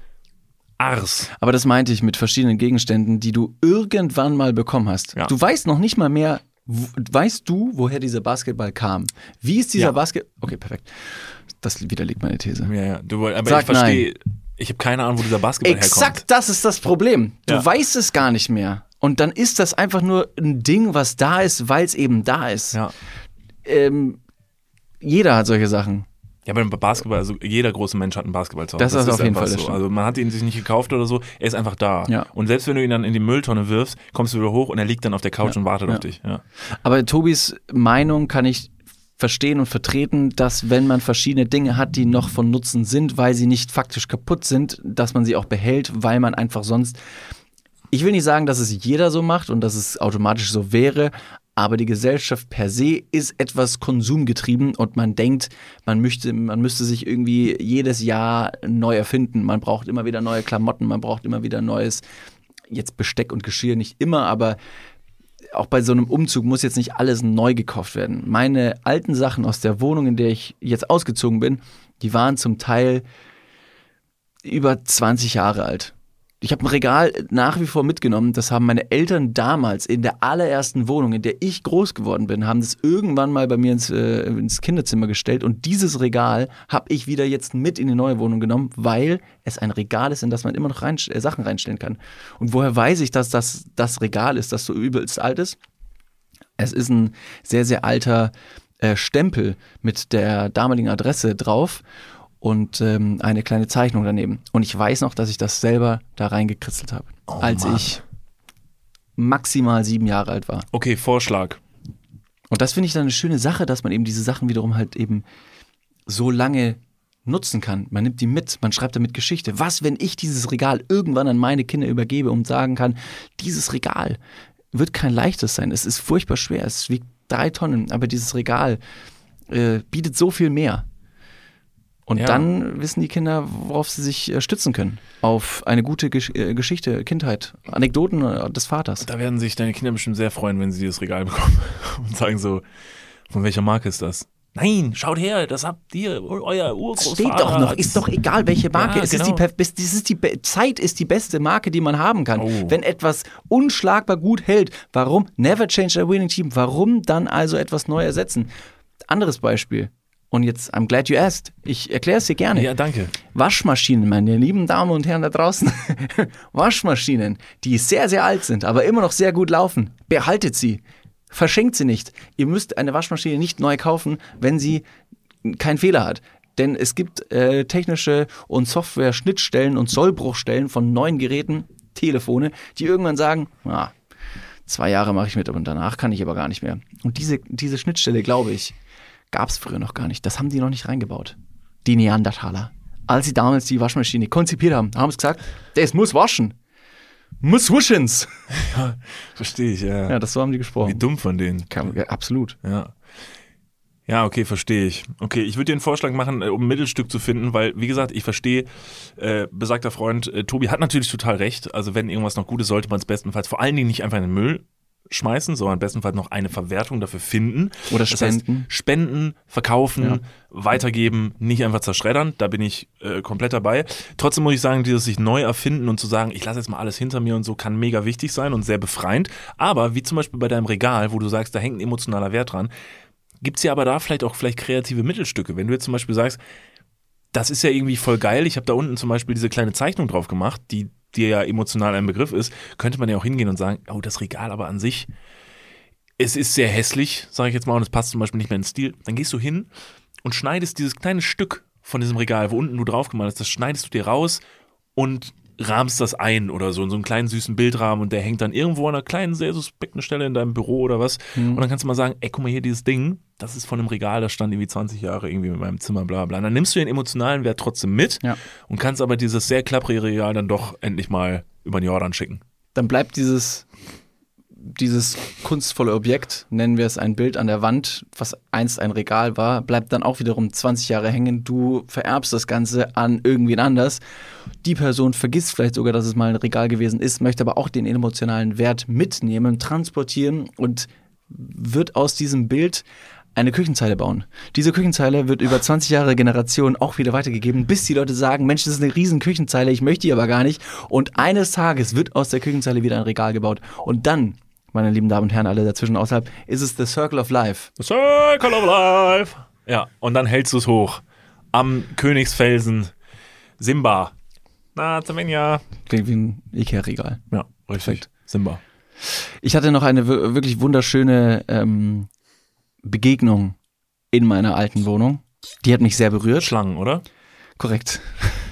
Ars. Aber das meinte ich mit verschiedenen Gegenständen, die du irgendwann mal bekommen hast. Ja. Du weißt noch nicht mal mehr, weißt du, woher dieser Basketball kam? Wie ist dieser Ja. Basketball? Okay, perfekt. Das widerlegt meine These. Ja, ja. Du, aber Sag ich verstehe. Ich habe keine Ahnung, wo dieser Basketball herkommt. Exakt das ist das Problem. Du Ja. weißt es gar nicht mehr. Und dann ist das einfach nur ein Ding, was da ist, weil es eben da ist. Ja. Ähm, jeder hat solche Sachen. Ja, beim Basketball, also jeder große Mensch hat einen Basketball zu Hause. Das ist auf jeden Fall, das so. Also man hat ihn sich nicht gekauft oder so, er ist einfach da. Ja. Und selbst wenn du ihn dann in die Mülltonne wirfst, kommst du wieder hoch und er liegt dann auf der Couch und wartet Ja. auf dich. Ja. Aber Tobis Meinung kann ich verstehen und vertreten, dass wenn man verschiedene Dinge hat, die noch von Nutzen sind, weil sie nicht faktisch kaputt sind, dass man sie auch behält, weil man einfach sonst. Ich will nicht sagen, dass es jeder so macht und dass es automatisch so wäre, aber die Gesellschaft per se ist etwas konsumgetrieben und man denkt, man möchte, man müsste sich irgendwie jedes Jahr neu erfinden. Man braucht immer wieder neue Klamotten, man braucht immer wieder neues, jetzt Besteck und Geschirr nicht immer, aber auch bei so einem Umzug muss jetzt nicht alles neu gekauft werden. Meine alten Sachen aus der Wohnung, in der ich jetzt ausgezogen bin, die waren zum Teil über 20 Jahre alt. Ich habe ein Regal nach wie vor mitgenommen. Das haben meine Eltern damals in der allerersten Wohnung, in der ich groß geworden bin, haben das irgendwann mal bei mir ins, äh, ins Kinderzimmer gestellt. Und dieses Regal habe ich wieder jetzt mit in die neue Wohnung genommen, weil es ein Regal ist, in das man immer noch rein, äh, Sachen reinstellen kann. Und woher weiß ich, dass das das Regal ist, das so übelst alt ist? Es ist ein sehr, sehr alter äh, Stempel mit der damaligen Adresse drauf und ähm, eine kleine Zeichnung daneben. Und ich weiß noch, dass ich das selber da reingekritzelt habe, Oh als Mann. ich maximal sieben Jahre alt war. Okay, Vorschlag. Und das finde ich dann eine schöne Sache, dass man eben diese Sachen wiederum halt eben so lange nutzen kann. Man nimmt die mit, man schreibt damit Geschichte. Was, wenn ich dieses Regal irgendwann an meine Kinder übergebe und sagen kann, dieses Regal wird kein leichtes sein. Es ist furchtbar schwer. Es wiegt drei Tonnen, aber dieses Regal äh, bietet so viel mehr. Und Ja. dann wissen die Kinder, worauf sie sich äh, stützen können. Auf eine gute Gesch äh, Geschichte, Kindheit, Anekdoten äh, des Vaters. Da werden sich deine Kinder bestimmt sehr freuen, wenn sie dieses Regal bekommen und sagen so, von welcher Marke ist das? Nein, schaut her, das habt ihr, euer Urgroßvater. Steht doch noch, ist doch egal, welche Marke. Ja, es ist genau. die, per- best- das ist die be- Zeit ist die beste Marke, die man haben kann. Oh. Wenn etwas unschlagbar gut hält, warum never change a winning team? Warum dann also etwas neu ersetzen? Anderes Beispiel. Und jetzt, I'm glad you asked. Ich erkläre es dir gerne. Ja, danke. Waschmaschinen, meine lieben Damen und Herren da draußen. Waschmaschinen, die sehr, sehr alt sind, aber immer noch sehr gut laufen. Behaltet sie. Verschenkt sie nicht. Ihr müsst eine Waschmaschine nicht neu kaufen, wenn sie keinen Fehler hat. Denn es gibt äh, technische und Software-Schnittstellen und Sollbruchstellen von neuen Geräten, Telefone, die irgendwann sagen, ah, zwei Jahre mache ich mit und danach kann ich aber gar nicht mehr. Und diese, diese Schnittstelle, glaube ich, gab es früher noch gar nicht. Das haben die noch nicht reingebaut. Die Neandertaler. Als sie damals die Waschmaschine konzipiert haben, haben sie gesagt, das muss waschen. Muss wuschens. Verstehe ich, ja. Ja, das so haben die Wie gesprochen. dumm von denen. Ja, absolut. Ja. Ja, okay, verstehe ich. Okay, ich würde dir einen Vorschlag machen, äh, um ein Mittelstück zu finden, weil, wie gesagt, ich verstehe, äh, besagter Freund äh, Tobi hat natürlich total recht. Also, wenn irgendwas noch gut ist, sollte man es bestenfalls vor allen Dingen nicht einfach in den Müll schmeißen, sondern bestenfalls noch eine Verwertung dafür finden. Oder Das heißt, spenden. spenden, verkaufen, Ja. weitergeben, nicht einfach zerschreddern. Da bin ich äh, komplett dabei. Trotzdem muss ich sagen, dieses sich neu erfinden und zu sagen, ich lasse jetzt mal alles hinter mir und so, kann mega wichtig sein und sehr befreiend. Aber wie zum Beispiel bei deinem Regal, wo du sagst, da hängt ein emotionaler Wert dran, gibt's ja aber da vielleicht auch vielleicht kreative Mittelstücke. Wenn du jetzt zum Beispiel sagst, das ist ja irgendwie voll geil, ich habe da unten zum Beispiel diese kleine Zeichnung drauf gemacht, die dir ja emotional ein Begriff ist, könnte man ja auch hingehen und sagen, oh, das Regal aber an sich, es ist sehr hässlich, sage ich jetzt mal, und es passt zum Beispiel nicht mehr ins Stil. Dann gehst du hin und schneidest dieses kleine Stück von diesem Regal, wo unten du drauf gemalt hast, das schneidest du dir raus und rahmst das ein oder so in so einen kleinen süßen Bildrahmen und der hängt dann irgendwo an einer kleinen, sehr suspekten Stelle in deinem Büro oder was. Und dann kannst du mal sagen, ey, guck mal hier, dieses Ding, das ist von einem Regal, das stand irgendwie 20 Jahre irgendwie in meinem Zimmer, bla bla. Und dann nimmst du den emotionalen Wert trotzdem mit Ja. und kannst aber dieses sehr klapprige Regal dann doch endlich mal über den Jordan schicken. Dann bleibt dieses, dieses kunstvolle Objekt, nennen wir es ein Bild an der Wand, was einst ein Regal war, bleibt dann auch wiederum 20 Jahre hängen. Du vererbst das Ganze an irgendwen anders. Die Person vergisst vielleicht sogar, dass es mal ein Regal gewesen ist, möchte aber auch den emotionalen Wert mitnehmen, transportieren und wird aus diesem Bild eine Küchenzeile bauen. Diese Küchenzeile wird über 20 Jahre Generation auch wieder weitergegeben, bis die Leute sagen, Mensch, das ist eine riesen Küchenzeile, ich möchte die aber gar nicht. Und eines Tages wird aus der Küchenzeile wieder ein Regal gebaut. Und dann, meine lieben Damen und Herren, alle dazwischen außerhalb, ist es the Circle of Life. The Circle of Life. Ja, und dann hältst du es hoch. Am Königsfelsen. Simba. Na, Zemenia. Klingt wie ein Ikea-Regal. Ja, richtig. Perfekt. Simba. Ich hatte noch eine wir- wirklich wunderschöne ähm, Begegnung in meiner alten Wohnung. Die hat mich sehr berührt. Schlangen, oder? Korrekt.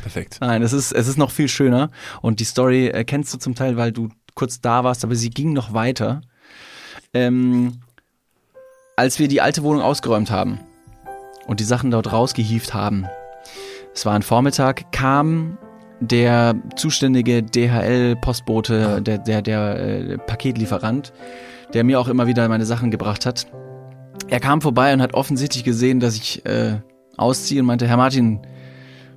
Perfekt. Nein, es ist, es ist noch viel schöner. Und die Story äh, kennst du zum Teil, weil du kurz da warst, aber sie ging noch weiter. Ähm, als wir die alte Wohnung ausgeräumt haben und die Sachen dort rausgehieft haben, es war ein Vormittag, kam der zuständige DHL-Postbote, der, der, der äh, Paketlieferant, der mir auch immer wieder meine Sachen gebracht hat. Er kam vorbei und hat offensichtlich gesehen, dass ich äh, ausziehe und meinte, Herr Martin,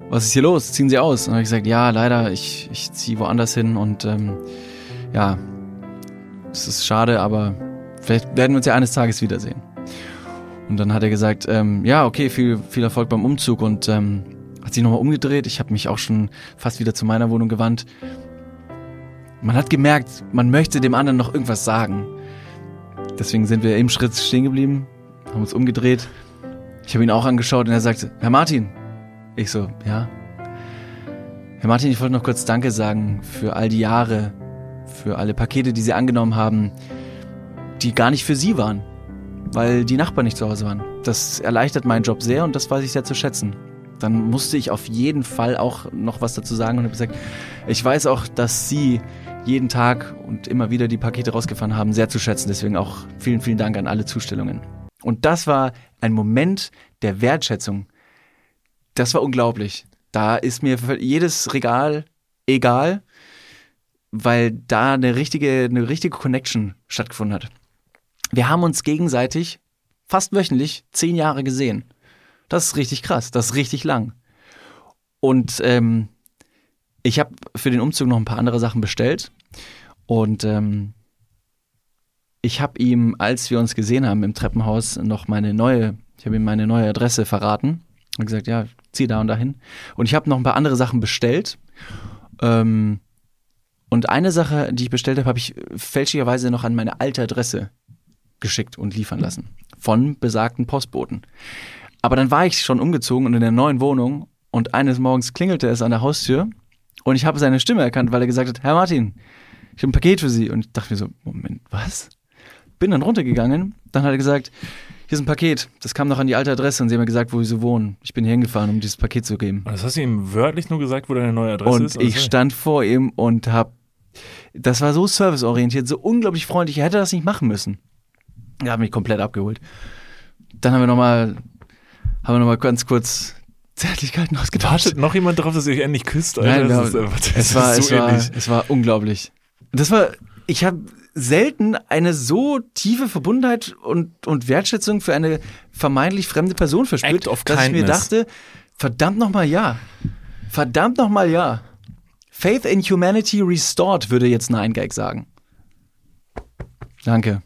was ist hier los? Ziehen Sie aus? Und habe ich gesagt, ja, leider, ich, ich ziehe woanders hin und ähm, ja, es ist schade, aber vielleicht werden wir uns ja eines Tages wiedersehen. Und dann hat er gesagt, ähm, ja, okay, viel, viel Erfolg beim Umzug und ähm, hat sich nochmal umgedreht. Ich habe mich auch schon fast wieder zu meiner Wohnung gewandt. Man hat gemerkt, man möchte dem anderen noch irgendwas sagen. Deswegen sind wir im Schritt stehen geblieben, haben uns umgedreht. Ich habe ihn auch angeschaut und er sagte, Herr Martin. Ich so, ja. Herr Martin, ich wollte noch kurz Danke sagen für all die Jahre, für alle Pakete, die Sie angenommen haben, die gar nicht für Sie waren, weil die Nachbarn nicht zu Hause waren. Das erleichtert meinen Job sehr und das weiß ich sehr zu schätzen. Dann musste ich auf jeden Fall auch noch was dazu sagen und habe gesagt, ich weiß auch, dass Sie jeden Tag und immer wieder die Pakete rausgefahren haben, sehr zu schätzen. Deswegen auch vielen, vielen Dank an alle Zustellungen. Und das war ein Moment der Wertschätzung. Das war unglaublich. Da ist mir jedes Regal egal, weil da eine richtige, eine richtige Connection stattgefunden hat. Wir haben uns gegenseitig fast wöchentlich zehn Jahre gesehen. Das ist richtig krass, das ist richtig lang. Und ähm, ich habe für den Umzug noch ein paar andere Sachen bestellt. Und ähm, ich habe ihm, als wir uns gesehen haben im Treppenhaus, noch meine neue, ich habe ihm meine neue Adresse verraten. Und gesagt, ja, zieh da und dahin. Und ich habe noch ein paar andere Sachen bestellt. Ähm, und eine Sache, die ich bestellt habe, habe ich fälschlicherweise noch an meine alte Adresse geschickt und liefern lassen. Von besagten Postboten. Aber dann war ich schon umgezogen und in der neuen Wohnung und eines Morgens klingelte es an der Haustür und ich habe seine Stimme erkannt, weil er gesagt hat, Herr Martin, ich habe ein Paket für Sie. Und ich dachte mir so, Moment, was? Bin dann runtergegangen, dann hat er gesagt, hier ist ein Paket, das kam noch an die alte Adresse und sie haben mir gesagt, wo sie wohnen. Ich bin hier hingefahren, um dieses Paket zu geben. Und das hast du ihm wörtlich nur gesagt, wo deine neue Adresse und ist? Und ich stand vor ihm und hab, das war so serviceorientiert, so unglaublich freundlich, er hätte das nicht machen müssen. Er hat mich komplett abgeholt. Dann haben wir nochmal, haben wir nochmal ganz kurz Zärtlichkeiten ausgetauscht. Wartet noch jemand darauf, dass ihr euch endlich küsst? Alter? Nein, das ist einfach, das es, war, ist es, so war, es war unglaublich. Das war, ich habe selten eine so tiefe Verbundenheit und, und Wertschätzung für eine vermeintlich fremde Person verspürt, dass ich mir kindness. dachte, verdammt nochmal ja. Verdammt nochmal ja. Faith in Humanity Restored, würde jetzt Nine Gag sagen. Danke.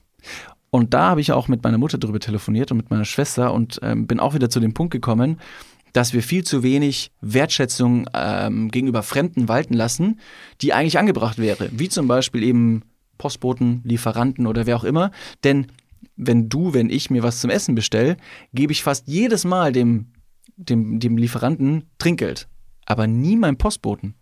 Und da habe ich auch mit meiner Mutter drüber telefoniert und mit meiner Schwester und ähm, bin auch wieder zu dem Punkt gekommen, dass wir viel zu wenig Wertschätzung ähm, gegenüber Fremden walten lassen, die eigentlich angebracht wäre. Wie zum Beispiel eben Postboten, Lieferanten oder wer auch immer. Denn wenn du, wenn ich mir was zum Essen bestelle, gebe ich fast jedes Mal dem, dem, dem Lieferanten Trinkgeld. Aber nie meinem Postboten.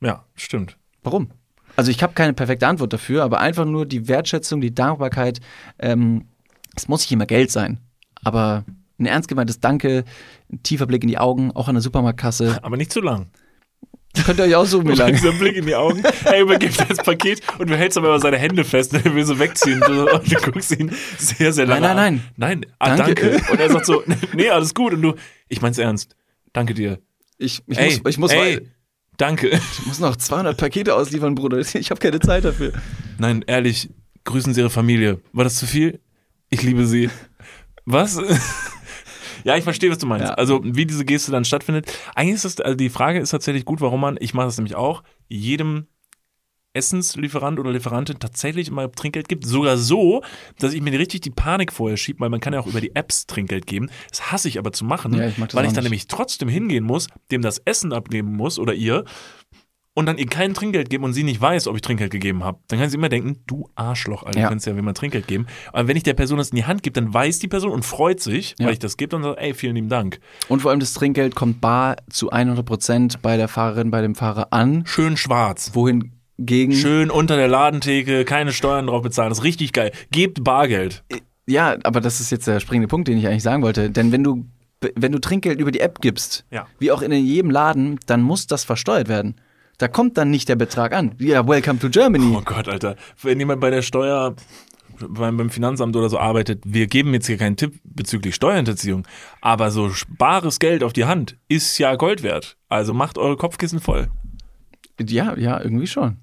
Ja, stimmt. Warum? Also ich habe keine perfekte Antwort dafür, aber einfach nur die Wertschätzung, die Dankbarkeit. Ähm, es muss nicht immer Geld sein, aber ein ernst gemeintes Danke, ein tiefer Blick in die Augen, auch an der Supermarktkasse. Aber nicht zu lang. Könnt ihr euch aussuchen, wie lange. Dieser Blick in die Augen. Er übergibt das Paket und du hältst aber immer seine Hände fest und er will so wegziehen. Und du, guckst ihn sehr, sehr lange Nein, nein, an. Nein, ah, Danke. danke. Und er sagt so, nee, alles gut. Und du, ich mein's ernst. Danke dir. Ich, ich, ey, muss, ich, muss, ey, danke. ich muss noch 200 Pakete ausliefern, Bruder. Ich habe keine Zeit dafür. Nein, ehrlich, grüßen Sie Ihre Familie. War das zu viel? Ich liebe Sie. Was? Ja, ich verstehe, was du meinst. Ja. Also, wie diese Geste dann stattfindet. Eigentlich ist das, also die Frage ist tatsächlich gut, warum man, ich mache das nämlich auch, jedem Essenslieferant oder Lieferantin tatsächlich immer Trinkgeld gibt. Sogar so, dass ich mir richtig die Panik vorher schiebe, weil man kann ja auch über die Apps Trinkgeld geben. Das hasse ich aber zu machen, Ja, ich weil ich dann nämlich trotzdem hingehen muss, dem das Essen abgeben muss oder ihr und dann ihr kein Trinkgeld geben und sie nicht weiß, ob ich Trinkgeld gegeben habe, dann kann sie immer denken, du Arschloch, Alter, Ja. du kannst ja jemand Trinkgeld geben. Aber wenn ich der Person das in die Hand gebe, dann weiß die Person und freut sich, Ja. weil ich das gebe und sagt, ey, vielen lieben Dank. Und vor allem das Trinkgeld kommt bar zu 100 Prozent bei der Fahrerin, bei dem Fahrer an. Schön schwarz. Wohingegen, Schön unter der Ladentheke, keine Steuern drauf bezahlen. Das ist richtig geil. Gebt Bargeld. ja, aber das ist jetzt der springende Punkt, den ich eigentlich sagen wollte. Denn wenn du, wenn du Trinkgeld über die App gibst, Ja. wie auch in jedem Laden, dann muss das versteuert werden. Da kommt dann nicht der Betrag an. Ja, welcome to Germany. Oh Gott, Alter. Wenn jemand bei der Steuer, beim, Finanzamt oder so arbeitet, wir geben jetzt hier keinen Tipp bezüglich Steuerhinterziehung, aber so bares Geld auf die Hand ist ja Gold wert. Also macht eure Kopfkissen voll. Ja, ja, irgendwie schon.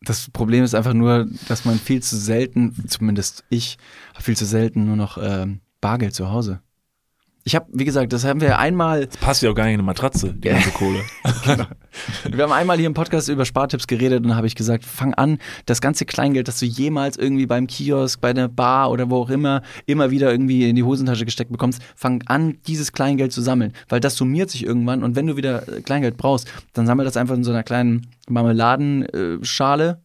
Das Problem ist einfach nur, dass man viel zu selten, zumindest ich, viel zu selten nur noch ähm, Bargeld zu Hause. Ich habe, wie gesagt, das haben wir einmal. Das passt ja auch gar nicht in eine Matratze, die ganze Kohle. genau. Wir haben einmal hier im Podcast über Spartipps geredet und habe ich gesagt, fang an, das ganze Kleingeld, das du jemals irgendwie beim Kiosk, bei der Bar oder wo auch immer, immer wieder irgendwie in die Hosentasche gesteckt bekommst, fang an, dieses Kleingeld zu sammeln, weil das summiert sich irgendwann und wenn du wieder äh, Kleingeld brauchst, dann sammel das einfach in so einer kleinen Marmeladenschale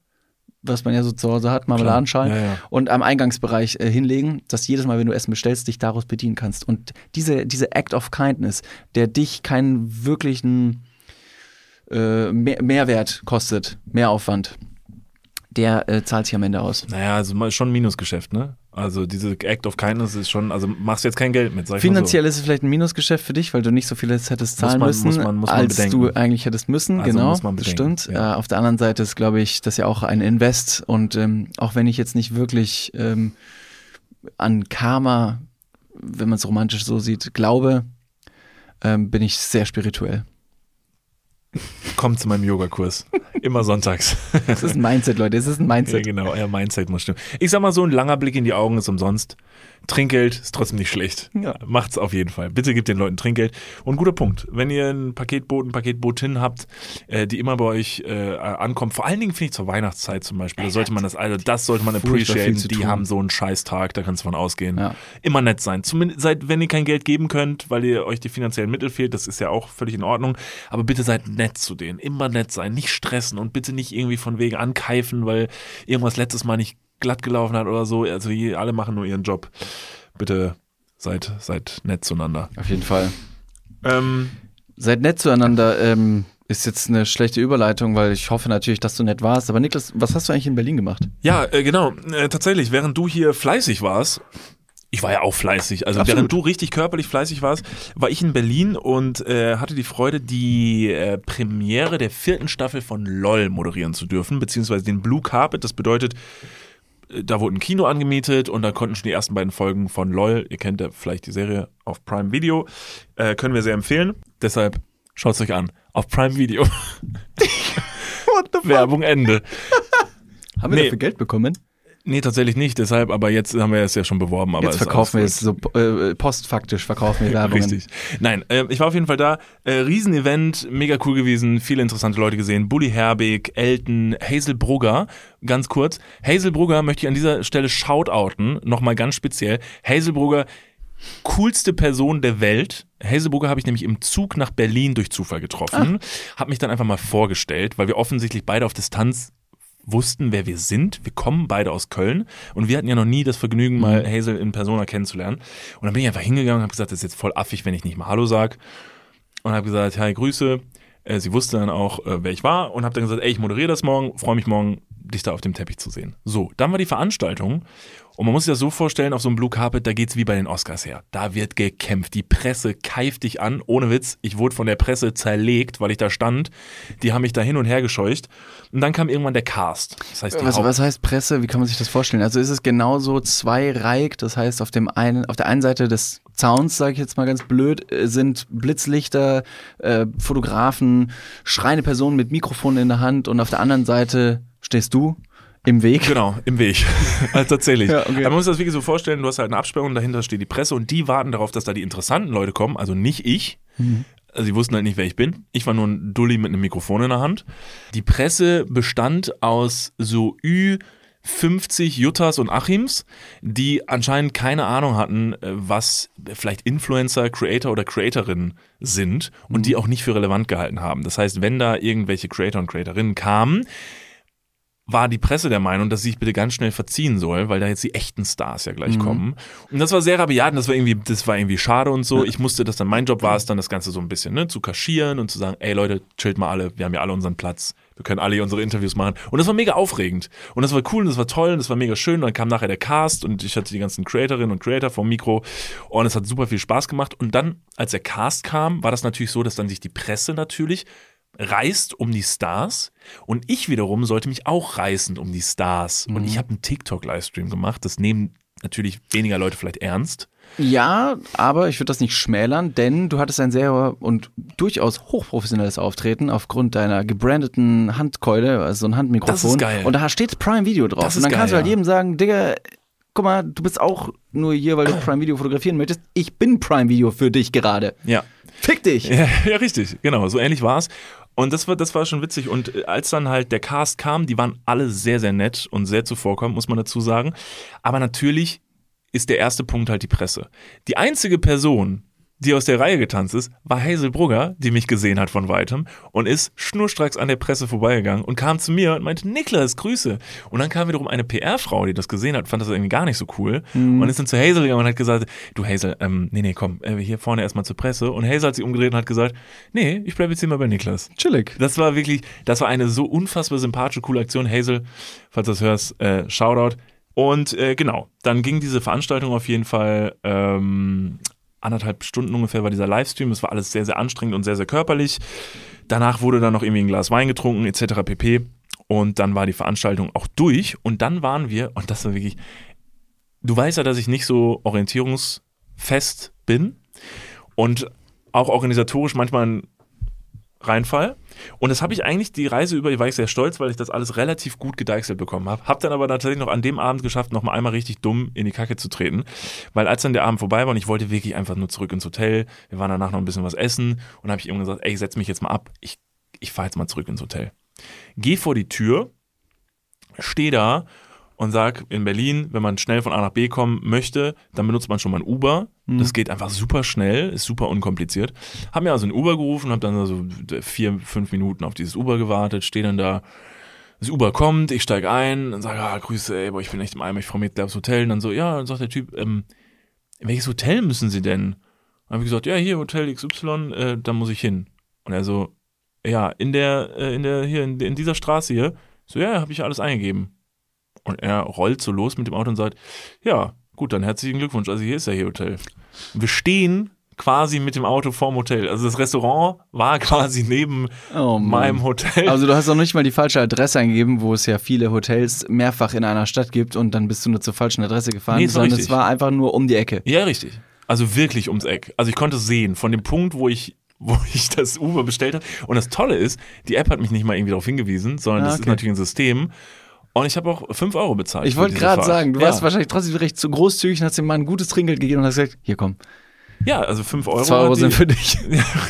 was man ja so zu Hause hat, Marmeladenschalen, ja, ja. und am Eingangsbereich äh, hinlegen, dass jedes Mal, wenn du Essen bestellst, dich daraus bedienen kannst. Und diese, diese Act of Kindness, der dich keinen wirklichen äh, Mehr Mehrwert kostet, Mehraufwand, der äh, zahlt sich am Ende aus. Naja, also schon ein Minusgeschäft, ne? Also diese Act of Kindness ist schon, also machst du jetzt kein Geld mit. Sag Finanziell so. ist es vielleicht ein Minusgeschäft für dich, weil du nicht so viel hättest zahlen man, müssen, muss man, muss man als bedenken. du eigentlich hättest müssen. Also genau, das stimmt. Ja. Äh, auf der anderen Seite ist, glaube ich, das ja auch ein Invest. Und ähm, auch wenn ich jetzt nicht wirklich ähm, an Karma, wenn man es romantisch so sieht, glaube, ähm, bin ich sehr spirituell. Kommt zu meinem Yogakurs. Immer sonntags. Das ist ein Mindset, Leute. Das ist ein Mindset. Ja, genau, euer Mindset muss stimmen. Ich sag mal so, ein langer Blick in die Augen ist umsonst. Trinkgeld ist trotzdem nicht schlecht. Ja. Macht's auf jeden Fall. Bitte gebt den Leuten Trinkgeld. Und guter Punkt. Wenn ihr ein Paketboot, ein Paketbotin habt, äh, die immer bei euch äh, ankommt, vor allen Dingen finde ich zur Weihnachtszeit zum Beispiel, da sollte man das, also das sollte man appreciaten. Die tun. haben so einen Scheißtag, da kannst du von ausgehen. Ja. Immer nett sein. Zumindest seid, wenn ihr kein Geld geben könnt, weil ihr euch die finanziellen Mittel fehlt, das ist ja auch völlig in Ordnung. Aber bitte seid nett zu denen. Immer nett sein, nicht stressen und bitte nicht irgendwie von wegen ankeifen, weil irgendwas letztes Mal nicht glatt gelaufen hat oder so. Also alle machen nur ihren Job. Bitte seid, seid nett zueinander. Auf jeden Fall. Ähm, seid nett zueinander. Ähm, ist jetzt eine schlechte Überleitung, weil ich hoffe natürlich, dass du nett warst. Aber Niklas, was hast du eigentlich in Berlin gemacht? Ja, äh, genau. Äh, tatsächlich, während du hier fleißig warst, ich war ja auch fleißig. Also Absolut. während du richtig körperlich fleißig warst, war ich in Berlin und äh, hatte die Freude, die äh, Premiere der vierten Staffel von LOL moderieren zu dürfen, beziehungsweise den Blue Carpet. Das bedeutet, da wurde ein Kino angemietet und da konnten schon die ersten beiden Folgen von LOL, ihr kennt ja vielleicht die Serie auf Prime Video, äh, können wir sehr empfehlen. Deshalb schaut es euch an. Auf Prime Video. Werbung Ende. Haben wir nee. dafür Geld bekommen? Nee, tatsächlich nicht, deshalb, aber jetzt haben wir es ja schon beworben. Aber jetzt verkaufen wir es so äh, postfaktisch, verkaufen wir Werbung. Richtig. Nein, äh, ich war auf jeden Fall da. Äh, Riesenevent, mega cool gewesen, viele interessante Leute gesehen. Bully Herbig, Elton, Hazel Brugger, ganz kurz. Hazel Brugger möchte ich an dieser Stelle shoutouten, nochmal ganz speziell. Hazel Brugger, coolste Person der Welt. Hazelbrugger habe ich nämlich im Zug nach Berlin durch Zufall getroffen. Ah. Habe mich dann einfach mal vorgestellt, weil wir offensichtlich beide auf Distanz wussten, wer wir sind. Wir kommen beide aus Köln und wir hatten ja noch nie das Vergnügen, mal mhm. Hazel in Persona kennenzulernen. Und dann bin ich einfach hingegangen und habe gesagt, das ist jetzt voll affig, wenn ich nicht mal Hallo sag. Und habe gesagt, hi, Grüße. Äh, sie wusste dann auch, äh, wer ich war und habe dann gesagt, ey, ich moderiere das morgen, freue mich morgen, dich da auf dem Teppich zu sehen. So, dann war die Veranstaltung und man muss sich das so vorstellen, auf so einem Blue Carpet, da geht's wie bei den Oscars her. Da wird gekämpft. Die Presse keift dich an. Ohne Witz, ich wurde von der Presse zerlegt, weil ich da stand. Die haben mich da hin und her gescheucht. Und dann kam irgendwann der Cast. Das heißt, was, was, heißt Presse? Wie kann man sich das vorstellen? Also ist es genauso zweireihig? Das heißt, auf, dem einen, auf der einen Seite des Zauns, sage ich jetzt mal ganz blöd, äh, sind Blitzlichter, äh, Fotografen, schreiende Personen mit Mikrofon in der Hand und auf der anderen Seite stehst du im Weg? Genau, im Weg. also tatsächlich. ja, okay. man muss das wirklich so vorstellen, du hast halt eine Absperrung, dahinter steht die Presse und die warten darauf, dass da die interessanten Leute kommen, also nicht ich. Mhm. Also sie wussten halt nicht, wer ich bin. Ich war nur ein Dulli mit einem Mikrofon in der Hand. Die Presse bestand aus so Ü 50 Juttas und Achims, die anscheinend keine Ahnung hatten, äh, was vielleicht Influencer, Creator oder Creatorinnen sind und mhm. die auch nicht für relevant gehalten haben. Das heißt, wenn da irgendwelche Creator und Creatorinnen kamen, war die Presse der Meinung, dass sie sich bitte ganz schnell verziehen soll, weil da jetzt die echten Stars ja gleich mhm. kommen. Und das war sehr rabiat und das war irgendwie, das war irgendwie schade und so. Ich musste das dann, mein Job war es dann, das Ganze so ein bisschen ne, zu kaschieren und zu sagen, ey Leute, chillt mal alle, wir haben ja alle unseren Platz, wir können alle hier unsere Interviews machen. Und das war mega aufregend. Und das war cool und das war toll und das war mega schön. Und dann kam nachher der Cast und ich hatte die ganzen Creatorinnen und Creator vom Mikro und es hat super viel Spaß gemacht. Und dann, als der Cast kam, war das natürlich so, dass dann sich die Presse natürlich reist um die Stars und ich wiederum sollte mich auch reißen um die Stars. Mhm. Und ich habe einen TikTok-Livestream gemacht, das nehmen natürlich weniger Leute vielleicht ernst. Ja, aber ich würde das nicht schmälern, denn du hattest ein sehr und durchaus hochprofessionelles Auftreten aufgrund deiner gebrandeten Handkeule, also so ein Handmikrofon. Das ist geil. Und da steht Prime Video drauf. Das und dann ist kannst du geil, halt ja. jedem sagen, Digga, guck mal, du bist auch nur hier, weil du Prime Video fotografieren möchtest. Ich bin Prime Video für dich gerade. Ja. Fick dich! Ja, ja, richtig, genau, so ähnlich war's. Und das war, das war schon witzig. Und äh, als dann halt der Cast kam, die waren alle sehr, sehr nett und sehr zuvorkommend, muss man dazu sagen. Aber natürlich ist der erste Punkt halt die Presse. Die einzige Person, die aus der Reihe getanzt ist, war Hazel Brugger, die mich gesehen hat von weitem und ist schnurstracks an der Presse vorbeigegangen und kam zu mir und meinte, Niklas, Grüße. Und dann kam wiederum eine PR-Frau, die das gesehen hat, fand das irgendwie gar nicht so cool und ist dann zu Hazel gegangen und hat gesagt, du Hazel, ähm, nee, nee, komm, äh, hier vorne erstmal zur Presse. Und Hazel hat sich umgedreht und hat gesagt, nee, ich bleibe jetzt hier mal bei Niklas. Chillig. Das war wirklich, das war eine so unfassbar sympathische, coole Aktion. Hazel, falls du das hörst, äh, Shoutout. Und äh, genau, dann ging diese Veranstaltung auf jeden Fall ähm, anderthalb Stunden ungefähr war dieser Livestream. Es war alles sehr, sehr anstrengend und sehr, sehr körperlich. Danach wurde dann noch irgendwie ein Glas Wein getrunken, etc. pp. Und dann war die Veranstaltung auch durch. Und dann waren wir, und das war wirklich, du weißt ja, dass ich nicht so orientierungsfest bin und auch organisatorisch manchmal ein Reinfall. Und das habe ich eigentlich die Reise über, war ich sehr stolz, weil ich das alles relativ gut gedeichselt bekommen habe. Hab dann aber tatsächlich noch an dem Abend geschafft, noch mal einmal richtig dumm in die Kacke zu treten. Weil als dann der Abend vorbei war und ich wollte wirklich einfach nur zurück ins Hotel, wir waren danach noch ein bisschen was essen und habe ich irgendwann gesagt, ey, setz mich jetzt mal ab, ich, ich fahre jetzt mal zurück ins Hotel. Geh vor die Tür, steh da und sag in Berlin, wenn man schnell von A nach B kommen möchte, dann benutzt man schon mal ein Uber. Das geht einfach super schnell, ist super unkompliziert. Hab mir also ein Uber gerufen, hab dann so vier, fünf Minuten auf dieses Uber gewartet, stehe dann da. Das Uber kommt, ich steig ein, dann sage, ah, Grüße, ey, boah, ich bin echt im Eimer, ich freue mich gleich aufs Hotel. Und dann so, ja, dann sagt der Typ, ähm, in welches Hotel müssen Sie denn? Dann habe ich gesagt, ja, hier Hotel XY, äh, da muss ich hin. Und er so, ja, in der, äh, in der, hier, in, in dieser Straße hier. So, ja, habe ich alles eingegeben. Und er rollt so los mit dem Auto und sagt, ja, gut, dann herzlichen Glückwunsch. Also hier ist ja hier Hotel. Wir stehen quasi mit dem Auto vorm Hotel. Also das Restaurant war quasi neben Oh meinem Hotel. Also du hast auch nicht mal die falsche Adresse eingegeben, wo es ja viele Hotels mehrfach in einer Stadt gibt und dann bist du nur zur falschen Adresse gefahren, Nee, sondern richtig. es war einfach nur um die Ecke. Ja, richtig. Also wirklich ums Eck. Also ich konnte es sehen, von dem Punkt, wo ich wo ich das Uber bestellt habe. Und das Tolle ist, die App hat mich nicht mal irgendwie darauf hingewiesen, sondern Ah, das ist okay. natürlich ein System. Und ich habe auch 5 Euro bezahlt. Ich wollte gerade sagen, du ja. warst wahrscheinlich trotzdem recht zu großzügig und hast dem Mann ein gutes Trinkgeld gegeben und hast gesagt, hier komm, Ja, also 5 Euro. zwei Euro hat die- sind für dich.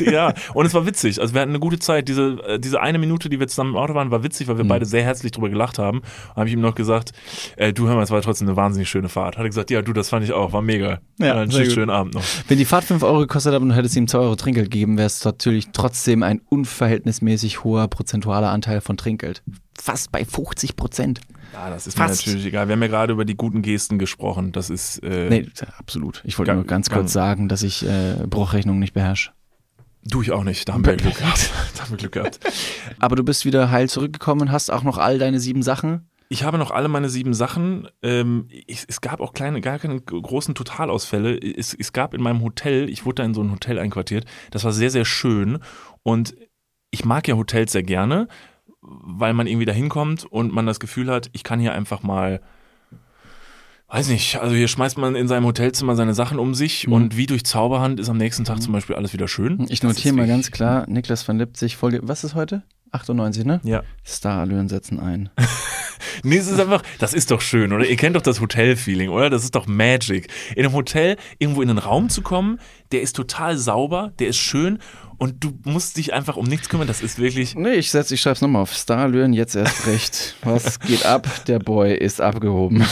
ja, und es war witzig. Also wir hatten eine gute Zeit. Diese, äh, diese eine Minute, die wir zusammen im Auto waren, war witzig, weil wir beide sehr herzlich drüber gelacht haben. Und habe ich ihm noch gesagt, äh, du hör mal, es war trotzdem eine wahnsinnig schöne Fahrt. Hat er gesagt, ja, du, das fand ich auch, war mega. Ja, einen sehr gut. schönen Abend noch. Wenn die Fahrt 5 Euro gekostet hat und du hättest ihm 2 Euro Trinkgeld gegeben, wäre es natürlich trotzdem ein unverhältnismäßig hoher prozentualer Anteil von Trinkgeld. Fast bei 50 Prozent. Ja, das ist Fast. mir natürlich egal. Wir haben ja gerade über die guten Gesten gesprochen. Das ist äh, Nee, absolut. Ich wollte nur ganz kurz sagen, dass ich äh, Bruchrechnungen nicht beherrsche. du ich auch nicht. Da haben wir Glück gehabt. Da haben wir Glück gehabt. Aber du bist wieder heil zurückgekommen, hast auch noch all deine sieben Sachen. Ich habe noch alle meine sieben Sachen. Ähm, ich, es gab auch kleine, gar keine großen Totalausfälle. Es, es gab in meinem Hotel, ich wurde da in so ein Hotel einquartiert, das war sehr, sehr schön. Und ich mag ja Hotels sehr gerne, weil man irgendwie da hinkommt und man das Gefühl hat, ich kann hier einfach mal, weiß nicht, also hier schmeißt man in seinem Hotelzimmer seine Sachen um sich Mhm. und wie durch Zauberhand ist am nächsten Tag zum Beispiel alles wieder schön. Ich notiere mal ganz klar, Niklas van Lipzig, Folge, was ist heute? 98, ne? Ja. Starallüren setzen ein. Nee, es ist einfach, das ist doch schön, oder? Ihr kennt doch das Hotel-Feeling, oder? Das ist doch Magic. In einem Hotel irgendwo in einen Raum zu kommen, der ist total sauber, der ist schön und du musst dich einfach um nichts kümmern. Das ist wirklich. Nee, ich setz, ich schreib's nochmal auf. Starallüren, jetzt erst recht. Was geht ab? Der Boy ist abgehoben.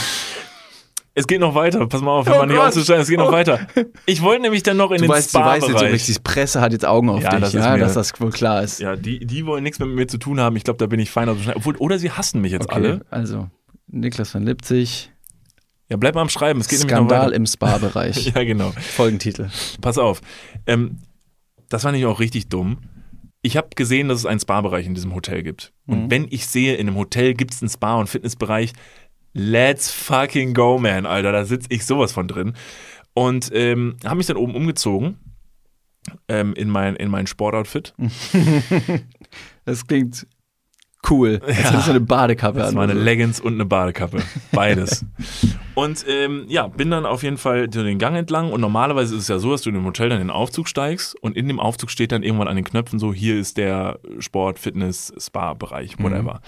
Es geht noch weiter. Pass mal auf, wenn Oh man nicht Gott. auszusteigen, es geht noch Oh. weiter. Ich wollte nämlich dann noch in Du den weißt, du weißt jetzt so richtig, die Presse hat jetzt Augen auf Ja, dich, das ja, mir- dass das wohl klar ist. Ja, die, die wollen nichts mehr mit mir zu tun haben. Ich glaube, da bin ich feiner. so schnell. Obwohl, oder sie hassen mich jetzt Okay, alle. also Niklas van Lipzig, Ja, bleib mal am Schreiben. Es geht Skandal im Spa-Bereich. Ja, genau. Folgentitel. Pass auf. Ähm, das fand ich auch richtig dumm. Ich habe gesehen, dass es einen Spa-Bereich in diesem Hotel gibt. Und Mhm. wenn ich sehe, in einem Hotel gibt es einen Spa- und Fitnessbereich, let's fucking go, man, Alter. Da sitze ich sowas von drin. Und ähm, habe mich dann oben umgezogen ähm, in, mein, in mein Sportoutfit. Das klingt cool. Als Ja. hättest du eine Badekappe Das an. war eine. Leggings und eine Badekappe. Beides. und ähm, ja, bin dann auf jeden Fall den Gang entlang und normalerweise ist es ja so, dass du in dem Hotel dann in den Aufzug steigst und in dem Aufzug steht dann irgendwann an den Knöpfen so, hier ist der Sport, Fitness, Spa-Bereich, whatever.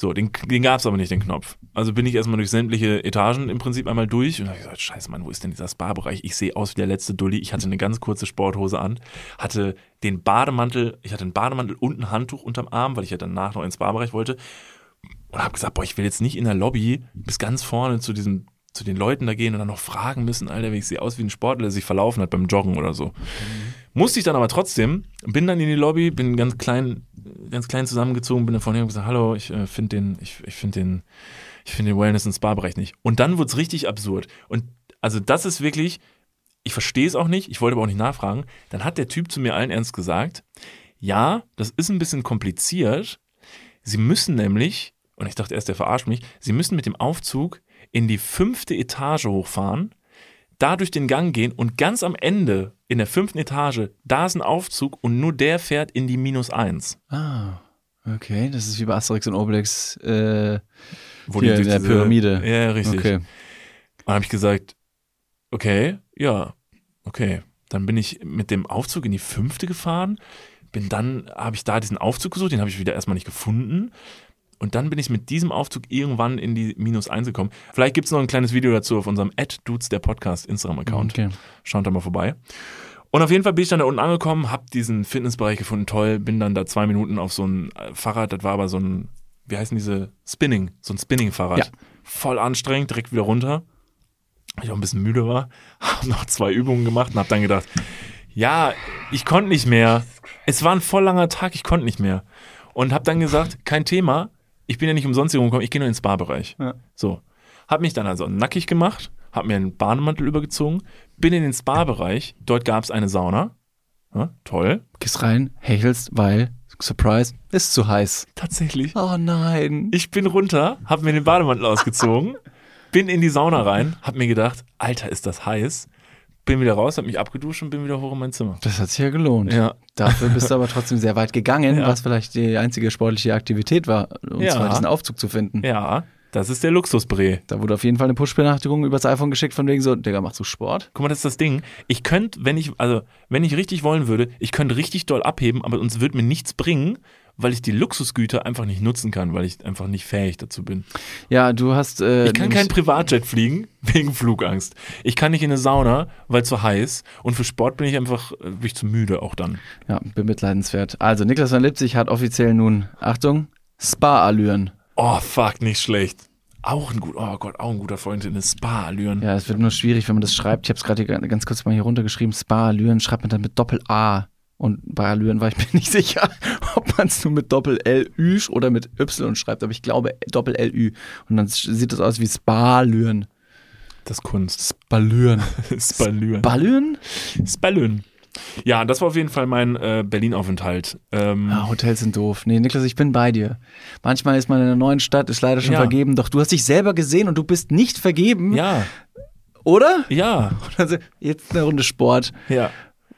So, den, den gab es aber nicht, den Knopf. Also bin ich erstmal durch sämtliche Etagen im Prinzip einmal durch und habe gesagt, scheiße Mann, wo ist denn dieser Spa-Bereich? Ich sehe aus wie der letzte Dulli. Ich hatte eine ganz kurze Sporthose an, hatte den Bademantel, ich hatte einen Bademantel und ein Handtuch unterm Arm, weil ich ja danach noch ins Spa-Bereich wollte und habe gesagt, boah, ich will jetzt nicht in der Lobby bis ganz vorne zu diesem zu den Leuten da gehen und dann noch fragen müssen, Alter, wie ich sehe aus wie ein Sportler, der sich verlaufen hat beim Joggen oder so. Musste ich dann aber trotzdem, bin dann in die Lobby, bin ganz klein, ganz klein zusammengezogen, bin dann vorne und gesagt, hallo, ich äh, finde den, ich, ich finde den, ich finde den Wellness- und Spa-Bereich nicht. Und dann wurde es richtig absurd. Und also das ist wirklich, ich verstehe es auch nicht, ich wollte aber auch nicht nachfragen. Dann hat der Typ zu mir allen ernst gesagt, ja, das ist ein bisschen kompliziert. Sie müssen nämlich, und ich dachte erst, der verarscht mich, Sie müssen mit dem Aufzug in die fünfte Etage hochfahren, da durch den Gang gehen und ganz am Ende in der fünften Etage, da ist ein Aufzug und nur der fährt in die minus eins. Ah, okay. Das ist wie bei Asterix und Obelix äh, Wo hier in durch der diese- Pyramide. Ja, richtig. Okay. Und dann habe ich gesagt, okay, ja, okay. Dann bin ich mit dem Aufzug in die fünfte gefahren. Bin dann, habe ich da diesen Aufzug gesucht, den habe ich wieder erstmal nicht gefunden. Und dann bin ich mit diesem Aufzug irgendwann in die minus eins gekommen. Vielleicht gibt es noch ein kleines Video dazu auf unserem Dudes der Podcast Instagram-Account. Okay. Schaut da mal vorbei. Und auf jeden Fall bin ich dann da unten angekommen, habe diesen Fitnessbereich gefunden, toll, bin dann da zwei Minuten auf so ein äh, Fahrrad, das war aber so ein, wie heißen diese, Spinning, so ein Spinning-Fahrrad. Ja. Voll anstrengend, direkt wieder runter. Weil ich auch ein bisschen müde war, habe noch zwei Übungen gemacht und habe dann gedacht, ja, ich konnte nicht mehr. Es war ein voll langer Tag, ich konnte nicht mehr. Und habe dann gesagt, kein Thema, ich bin ja nicht umsonst hier rumgekommen, ich gehe nur in den Spa-Bereich. Ja. So. Hab mich dann also nackig gemacht, hab mir einen Bademantel übergezogen, bin in den Spa-Bereich, dort gab es eine Sauna. Ja, toll. Gehst rein, hechelst, weil, Surprise, ist zu heiß. Tatsächlich. Oh nein. Ich bin runter, hab mir den Bademantel ausgezogen, bin in die Sauna rein, hab mir gedacht, Alter, ist das heiß. Bin wieder raus, hab mich abgeduscht und bin wieder hoch in mein Zimmer. Das hat sich ja gelohnt. Ja. Dafür bist du aber trotzdem sehr weit gegangen, Ja. was vielleicht die einzige sportliche Aktivität war, um Ja. zwar diesen Aufzug zu finden. Ja, das ist der Luxusbree. Da wurde auf jeden Fall eine Push-Benachrichtigung übers iPhone geschickt von wegen so, Digga, machst du Sport? Guck mal, das ist das Ding. Ich könnte, wenn ich, also, wenn ich richtig wollen würde, ich könnte richtig doll abheben, aber uns wird mir nichts bringen, weil ich die Luxusgüter einfach nicht nutzen kann, weil ich einfach nicht fähig dazu bin. Ja, du hast. Äh, Ich kann kein Privatjet fliegen wegen Flugangst. Ich kann nicht in eine Sauna, weil zu heiß. Und für Sport bin ich einfach äh, bin ich zu müde auch dann. Ja, bemitleidenswert. Also, Niklas van Lipzig hat offiziell nun, Achtung, Spa-Allüren. Oh, fuck, nicht schlecht. Auch ein gut, oh Gott, auch ein guter Freund in Spa-Allüren. Ja, es wird nur schwierig, wenn man das schreibt. Ich habe es gerade ganz kurz mal hier runtergeschrieben. Spa-Allüren schreibt man dann mit Doppel-A. Und bei Allüren war ich mir nicht sicher, ob man es nur mit Doppel-L-Ü oder mit Y schreibt. Aber ich glaube Doppel-L-Ü. Und dann sieht das aus wie Spa-Allüren. Das ist Kunst. Spalüren. Spalüren. Ballüren? Spalüren. Ja, das war auf jeden Fall mein äh, Berlin-Aufenthalt. Ähm, Ah, Hotels sind doof. Nee, Niklas, ich bin bei dir. Manchmal ist man in einer neuen Stadt, ist leider schon Ja. vergeben, doch du hast dich selber gesehen und du bist nicht vergeben, ja, oder? ja, Also, jetzt eine Runde Sport. ja.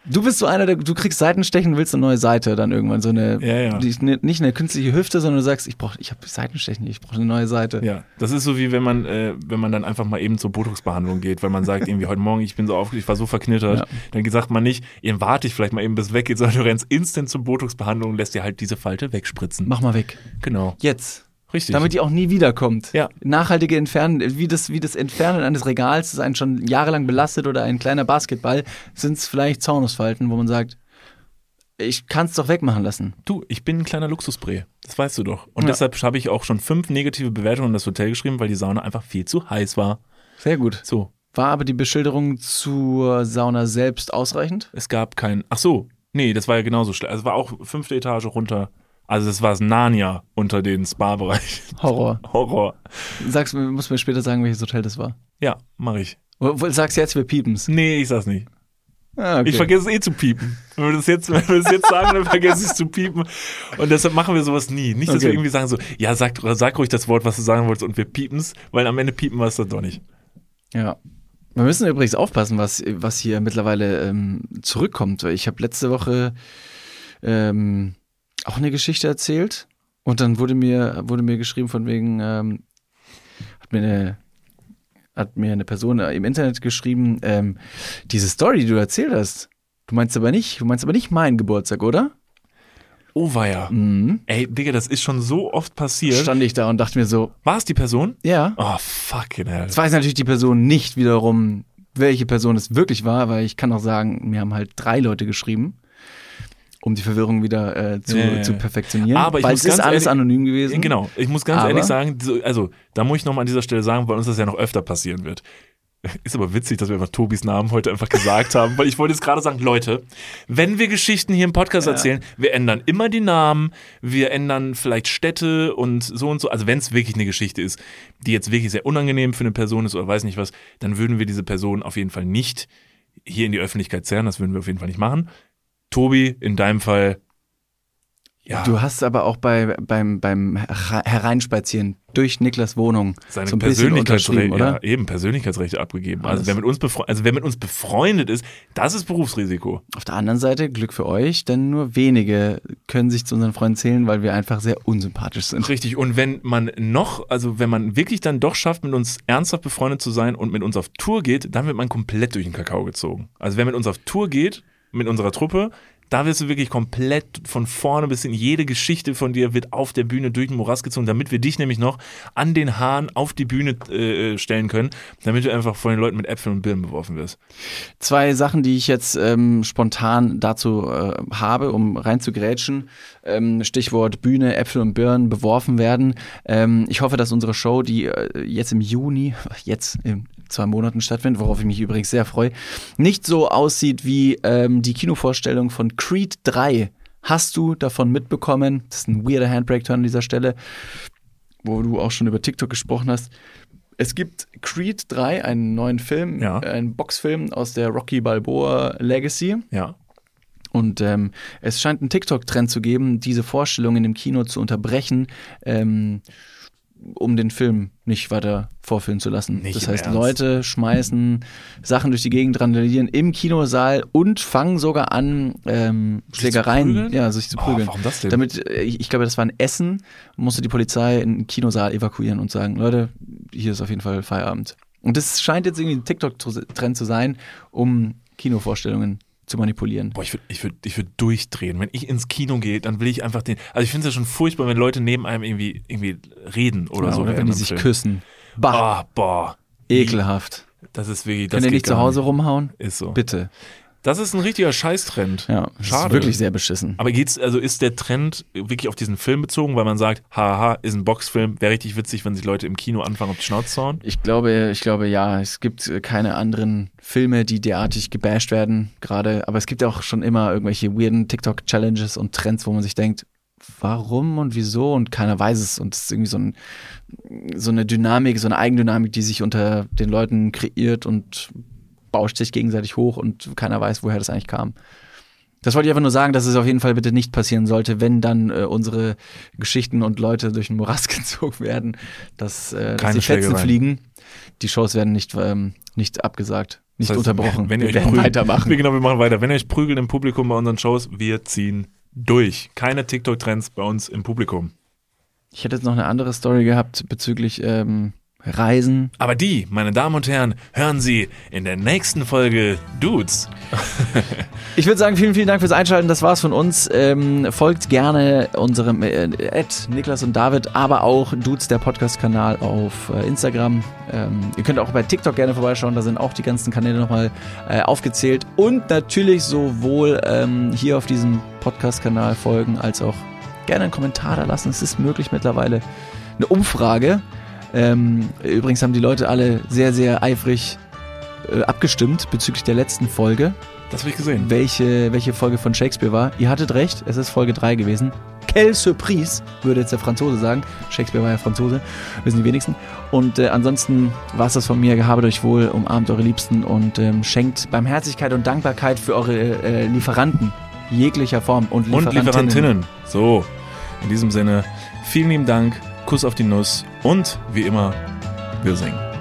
Du bist so einer, der, du kriegst Seitenstechen, willst eine neue Seite dann irgendwann. So eine, Ja, ja. ne- nicht eine künstliche Hüfte, sondern du sagst, ich brauche, ich habe Seitenstechen, ich brauche eine neue Seite. Ja, das ist so wie wenn man, äh, wenn man dann einfach mal eben zur Botox-Behandlung geht, weil man sagt, irgendwie heute Morgen, ich bin so aufgeregt, ich war so verknittert. Ja. Dann sagt man nicht, eben warte ich vielleicht mal eben bis es weggeht, sondern du rennst instant zur Botox-Behandlung und lässt dir halt diese Falte wegspritzen. Mach mal weg. Genau. Jetzt. Richtig. Damit die auch nie wiederkommt. Ja. Nachhaltige Entfernen, wie das, wie das Entfernen eines Regals, das einen schon jahrelang belastet oder ein kleiner Basketball, sind es vielleicht Zaunusfalten, wo man sagt, ich kann es doch wegmachen lassen. du, ich bin ein kleiner Luxusbrei. Das weißt du doch. Und Ja. deshalb habe ich auch schon fünf negative Bewertungen in das Hotel geschrieben, weil die Sauna einfach viel zu heiß war. Sehr gut. So, War aber die Beschilderung zur Sauna selbst ausreichend? es gab kein. Ach so, nee, das war ja genauso schlecht. Also es war auch fünfte Etage runter. Also das war das Narnia unter den Spa-Bereich. Horror. Horror. Sagst mir, muss mir später sagen, welches Hotel das war. Ja, mache ich. Sag's jetzt, wir piepen's. Nee, ich sag's nicht. Ah, okay. Ich vergesse es eh zu piepen. Wenn wir das jetzt, wenn wir das jetzt sagen, dann vergesse ich es zu piepen. Und deshalb machen wir sowas nie. Nicht, dass Okay. wir irgendwie sagen so, ja, sag, sag ruhig das Wort, was du sagen wolltest und wir piepen's, weil am Ende piepen wir es dann doch nicht. Ja. Wir müssen übrigens aufpassen, was, was hier mittlerweile ähm, zurückkommt. weil Ich habe letzte Woche ähm, auch eine Geschichte erzählt Und dann wurde mir, wurde mir geschrieben von wegen, ähm, hat mir eine, hat mir eine Person im Internet geschrieben, ähm, diese Story, die du erzählt hast, du meinst aber nicht, du meinst aber nicht meinen Geburtstag, oder? Oh weia. Mhm. Ey, Digga, das ist schon so oft passiert. Stand ich da und dachte mir so, War es die Person? ja. Oh, fucking hell. Jetzt weiß natürlich die Person nicht wiederum, welche Person es wirklich war, weil ich kann auch sagen, mir haben halt drei Leute geschrieben, um die Verwirrung wieder äh, zu, Ja, ja, ja. zu perfektionieren. Aber ich weil muss es ist ganz alles ehrlich- anonym gewesen. Genau, ich muss ganz Aber- ehrlich sagen, so- also da muss ich nochmal an dieser Stelle sagen, weil uns das ja noch öfter passieren wird. Ist aber witzig, dass wir einfach Tobis Namen heute einfach gesagt haben, weil ich wollte jetzt gerade sagen, Leute, wenn wir Geschichten hier im Podcast erzählen, wir ändern immer die Namen, wir ändern vielleicht Städte und so und so. Also wenn es wirklich eine Geschichte ist, die jetzt wirklich sehr unangenehm für eine Person ist oder weiß nicht was, dann würden wir diese Person auf jeden Fall nicht hier in die Öffentlichkeit zerren, das würden wir auf jeden Fall nicht machen. Tobi, in deinem Fall, ja, Du hast aber auch bei, beim, beim Her- Hereinspazieren durch Niklas Wohnung seine so Persönlichkeitsrechte, ja, eben Persönlichkeitsrechte abgegeben. Also wer mit uns also wer mit uns befreundet ist, das ist Berufsrisiko. Auf der anderen Seite, Glück für euch, denn nur wenige können sich zu unseren Freunden zählen, weil wir einfach sehr unsympathisch sind. Richtig. Und wenn man noch, also wenn man wirklich dann doch schafft, mit uns ernsthaft befreundet zu sein und mit uns auf Tour geht, dann wird man komplett durch den Kakao gezogen. Also wer mit uns auf Tour geht, mit unserer Truppe, da wirst du wirklich komplett von vorne bis hin, jede Geschichte von dir wird auf der Bühne durch den Morast gezogen, damit wir dich nämlich noch an den Haaren auf die Bühne äh, stellen können, damit du einfach von den Leuten mit Äpfeln und Birnen beworfen wirst. Zwei Sachen, die ich jetzt ähm, spontan dazu äh, habe, um rein zu grätschen. Ähm, Stichwort Bühne, Äpfel und Birnen beworfen werden. Ähm, ich hoffe, dass unsere Show, die äh, jetzt im Juni, jetzt in zwei Monaten stattfindet, worauf ich mich übrigens sehr freue, nicht so aussieht wie ähm, die Kinovorstellung von Creed 3. Hast du davon mitbekommen? Das ist ein weirder Handbrake-Turn an dieser Stelle, wo du auch schon über TikTok gesprochen hast. Es gibt Creed 3, einen neuen Film, Ja. einen Boxfilm aus der Rocky Balboa Legacy. Ja. Und ähm, es scheint einen TikTok-Trend zu geben, diese Vorstellung in dem Kino zu unterbrechen, ähm, um den Film nicht weiter vorführen zu lassen. Nicht das heißt, Ernst? Leute schmeißen Sachen durch die Gegend, randalieren im Kinosaal und fangen sogar an, ähm, Sich zu Schlägereien, ja, sich zu Oh, prügeln. warum das denn? Damit, äh, ich, glaube, das war in Essen, musste die Polizei einen Kinosaal evakuieren und sagen, Leute, hier ist auf jeden Fall Feierabend. Und das scheint jetzt irgendwie ein TikTok-Trend zu sein, um Kinovorstellungen zu manipulieren. Boah, ich würde ich würd, ich würd durchdrehen. Wenn ich ins Kino gehe, dann will ich einfach den. Also ich finde es ja schon furchtbar, wenn Leute neben einem irgendwie, irgendwie reden oder Ja, so. oder wenn während die sich Film. küssen. Bah, Ah, boah. ekelhaft. Das ist wirklich. Das Könnt ihr nicht zu Hause rumhauen? Ist so. Bitte. Das ist ein richtiger Scheißtrend. Ja, das Schade. ist wirklich sehr beschissen. Aber geht's, also ist der Trend wirklich auf diesen Film bezogen, weil man sagt, haha, ist ein Boxfilm, wäre richtig witzig, wenn sich Leute im Kino anfangen, auf die Schnauze zu hauen? Ich glaube, ich glaube, ja, es gibt keine anderen Filme, die derartig gebasht werden, gerade. Aber es gibt auch schon immer irgendwelche weirden TikTok-Challenges und Trends, wo man sich denkt, warum und wieso und keiner weiß es. Und es ist irgendwie so, ein, so eine Dynamik, so eine Eigendynamik, die sich unter den Leuten kreiert und bauscht sich gegenseitig hoch und keiner weiß, woher das eigentlich kam. Das wollte ich einfach nur sagen, dass es auf jeden Fall bitte nicht passieren sollte, wenn dann äh, unsere Geschichten und Leute durch den Morast gezogen werden, dass, äh, dass die Fetzen fliegen. Die Shows werden nicht, ähm, nicht abgesagt, nicht Das heißt, unterbrochen. Wenn ihr wir euch werden prügelt- weitermachen. Wir, genau, wir machen weiter. Wenn ihr euch prügelt im Publikum bei unseren Shows, wir ziehen durch. Keine TikTok-Trends bei uns im Publikum. Ich hätte jetzt noch eine andere Story gehabt bezüglich ähm, Reisen. Aber die, meine Damen und Herren, hören Sie in der nächsten Folge Dudes. Ich würde sagen, vielen, vielen Dank fürs Einschalten. Das war's von uns. Ähm, folgt gerne unserem äh, Ed, Niklas und David, aber auch Dudes, der Podcast-Kanal auf äh, Instagram. Ähm, ihr könnt auch bei TikTok gerne vorbeischauen. Da sind auch die ganzen Kanäle nochmal äh, aufgezählt. Und natürlich sowohl ähm, hier auf diesem Podcast-Kanal folgen, als auch gerne einen Kommentar da lassen. Es ist möglich mittlerweile. Eine Umfrage. Ähm, übrigens haben die Leute alle sehr, sehr eifrig äh, abgestimmt bezüglich der letzten Folge Das habe ich gesehen. welche, welche Folge von Shakespeare war. Ihr hattet recht, es ist Folge 3 gewesen. Quelle Surprise, würde jetzt der Franzose sagen. Shakespeare war ja Franzose, wissen die wenigsten. Und äh, ansonsten war es das von mir. Gehabt euch wohl, umarmt eure Liebsten und ähm, schenkt Barmherzigkeit und Dankbarkeit für eure äh, Lieferanten jeglicher Form und Und Lieferantinnen. Lieferantinnen. So, in diesem Sinne, vielen lieben Dank, Kuss auf die Nuss und wie immer, wir singen.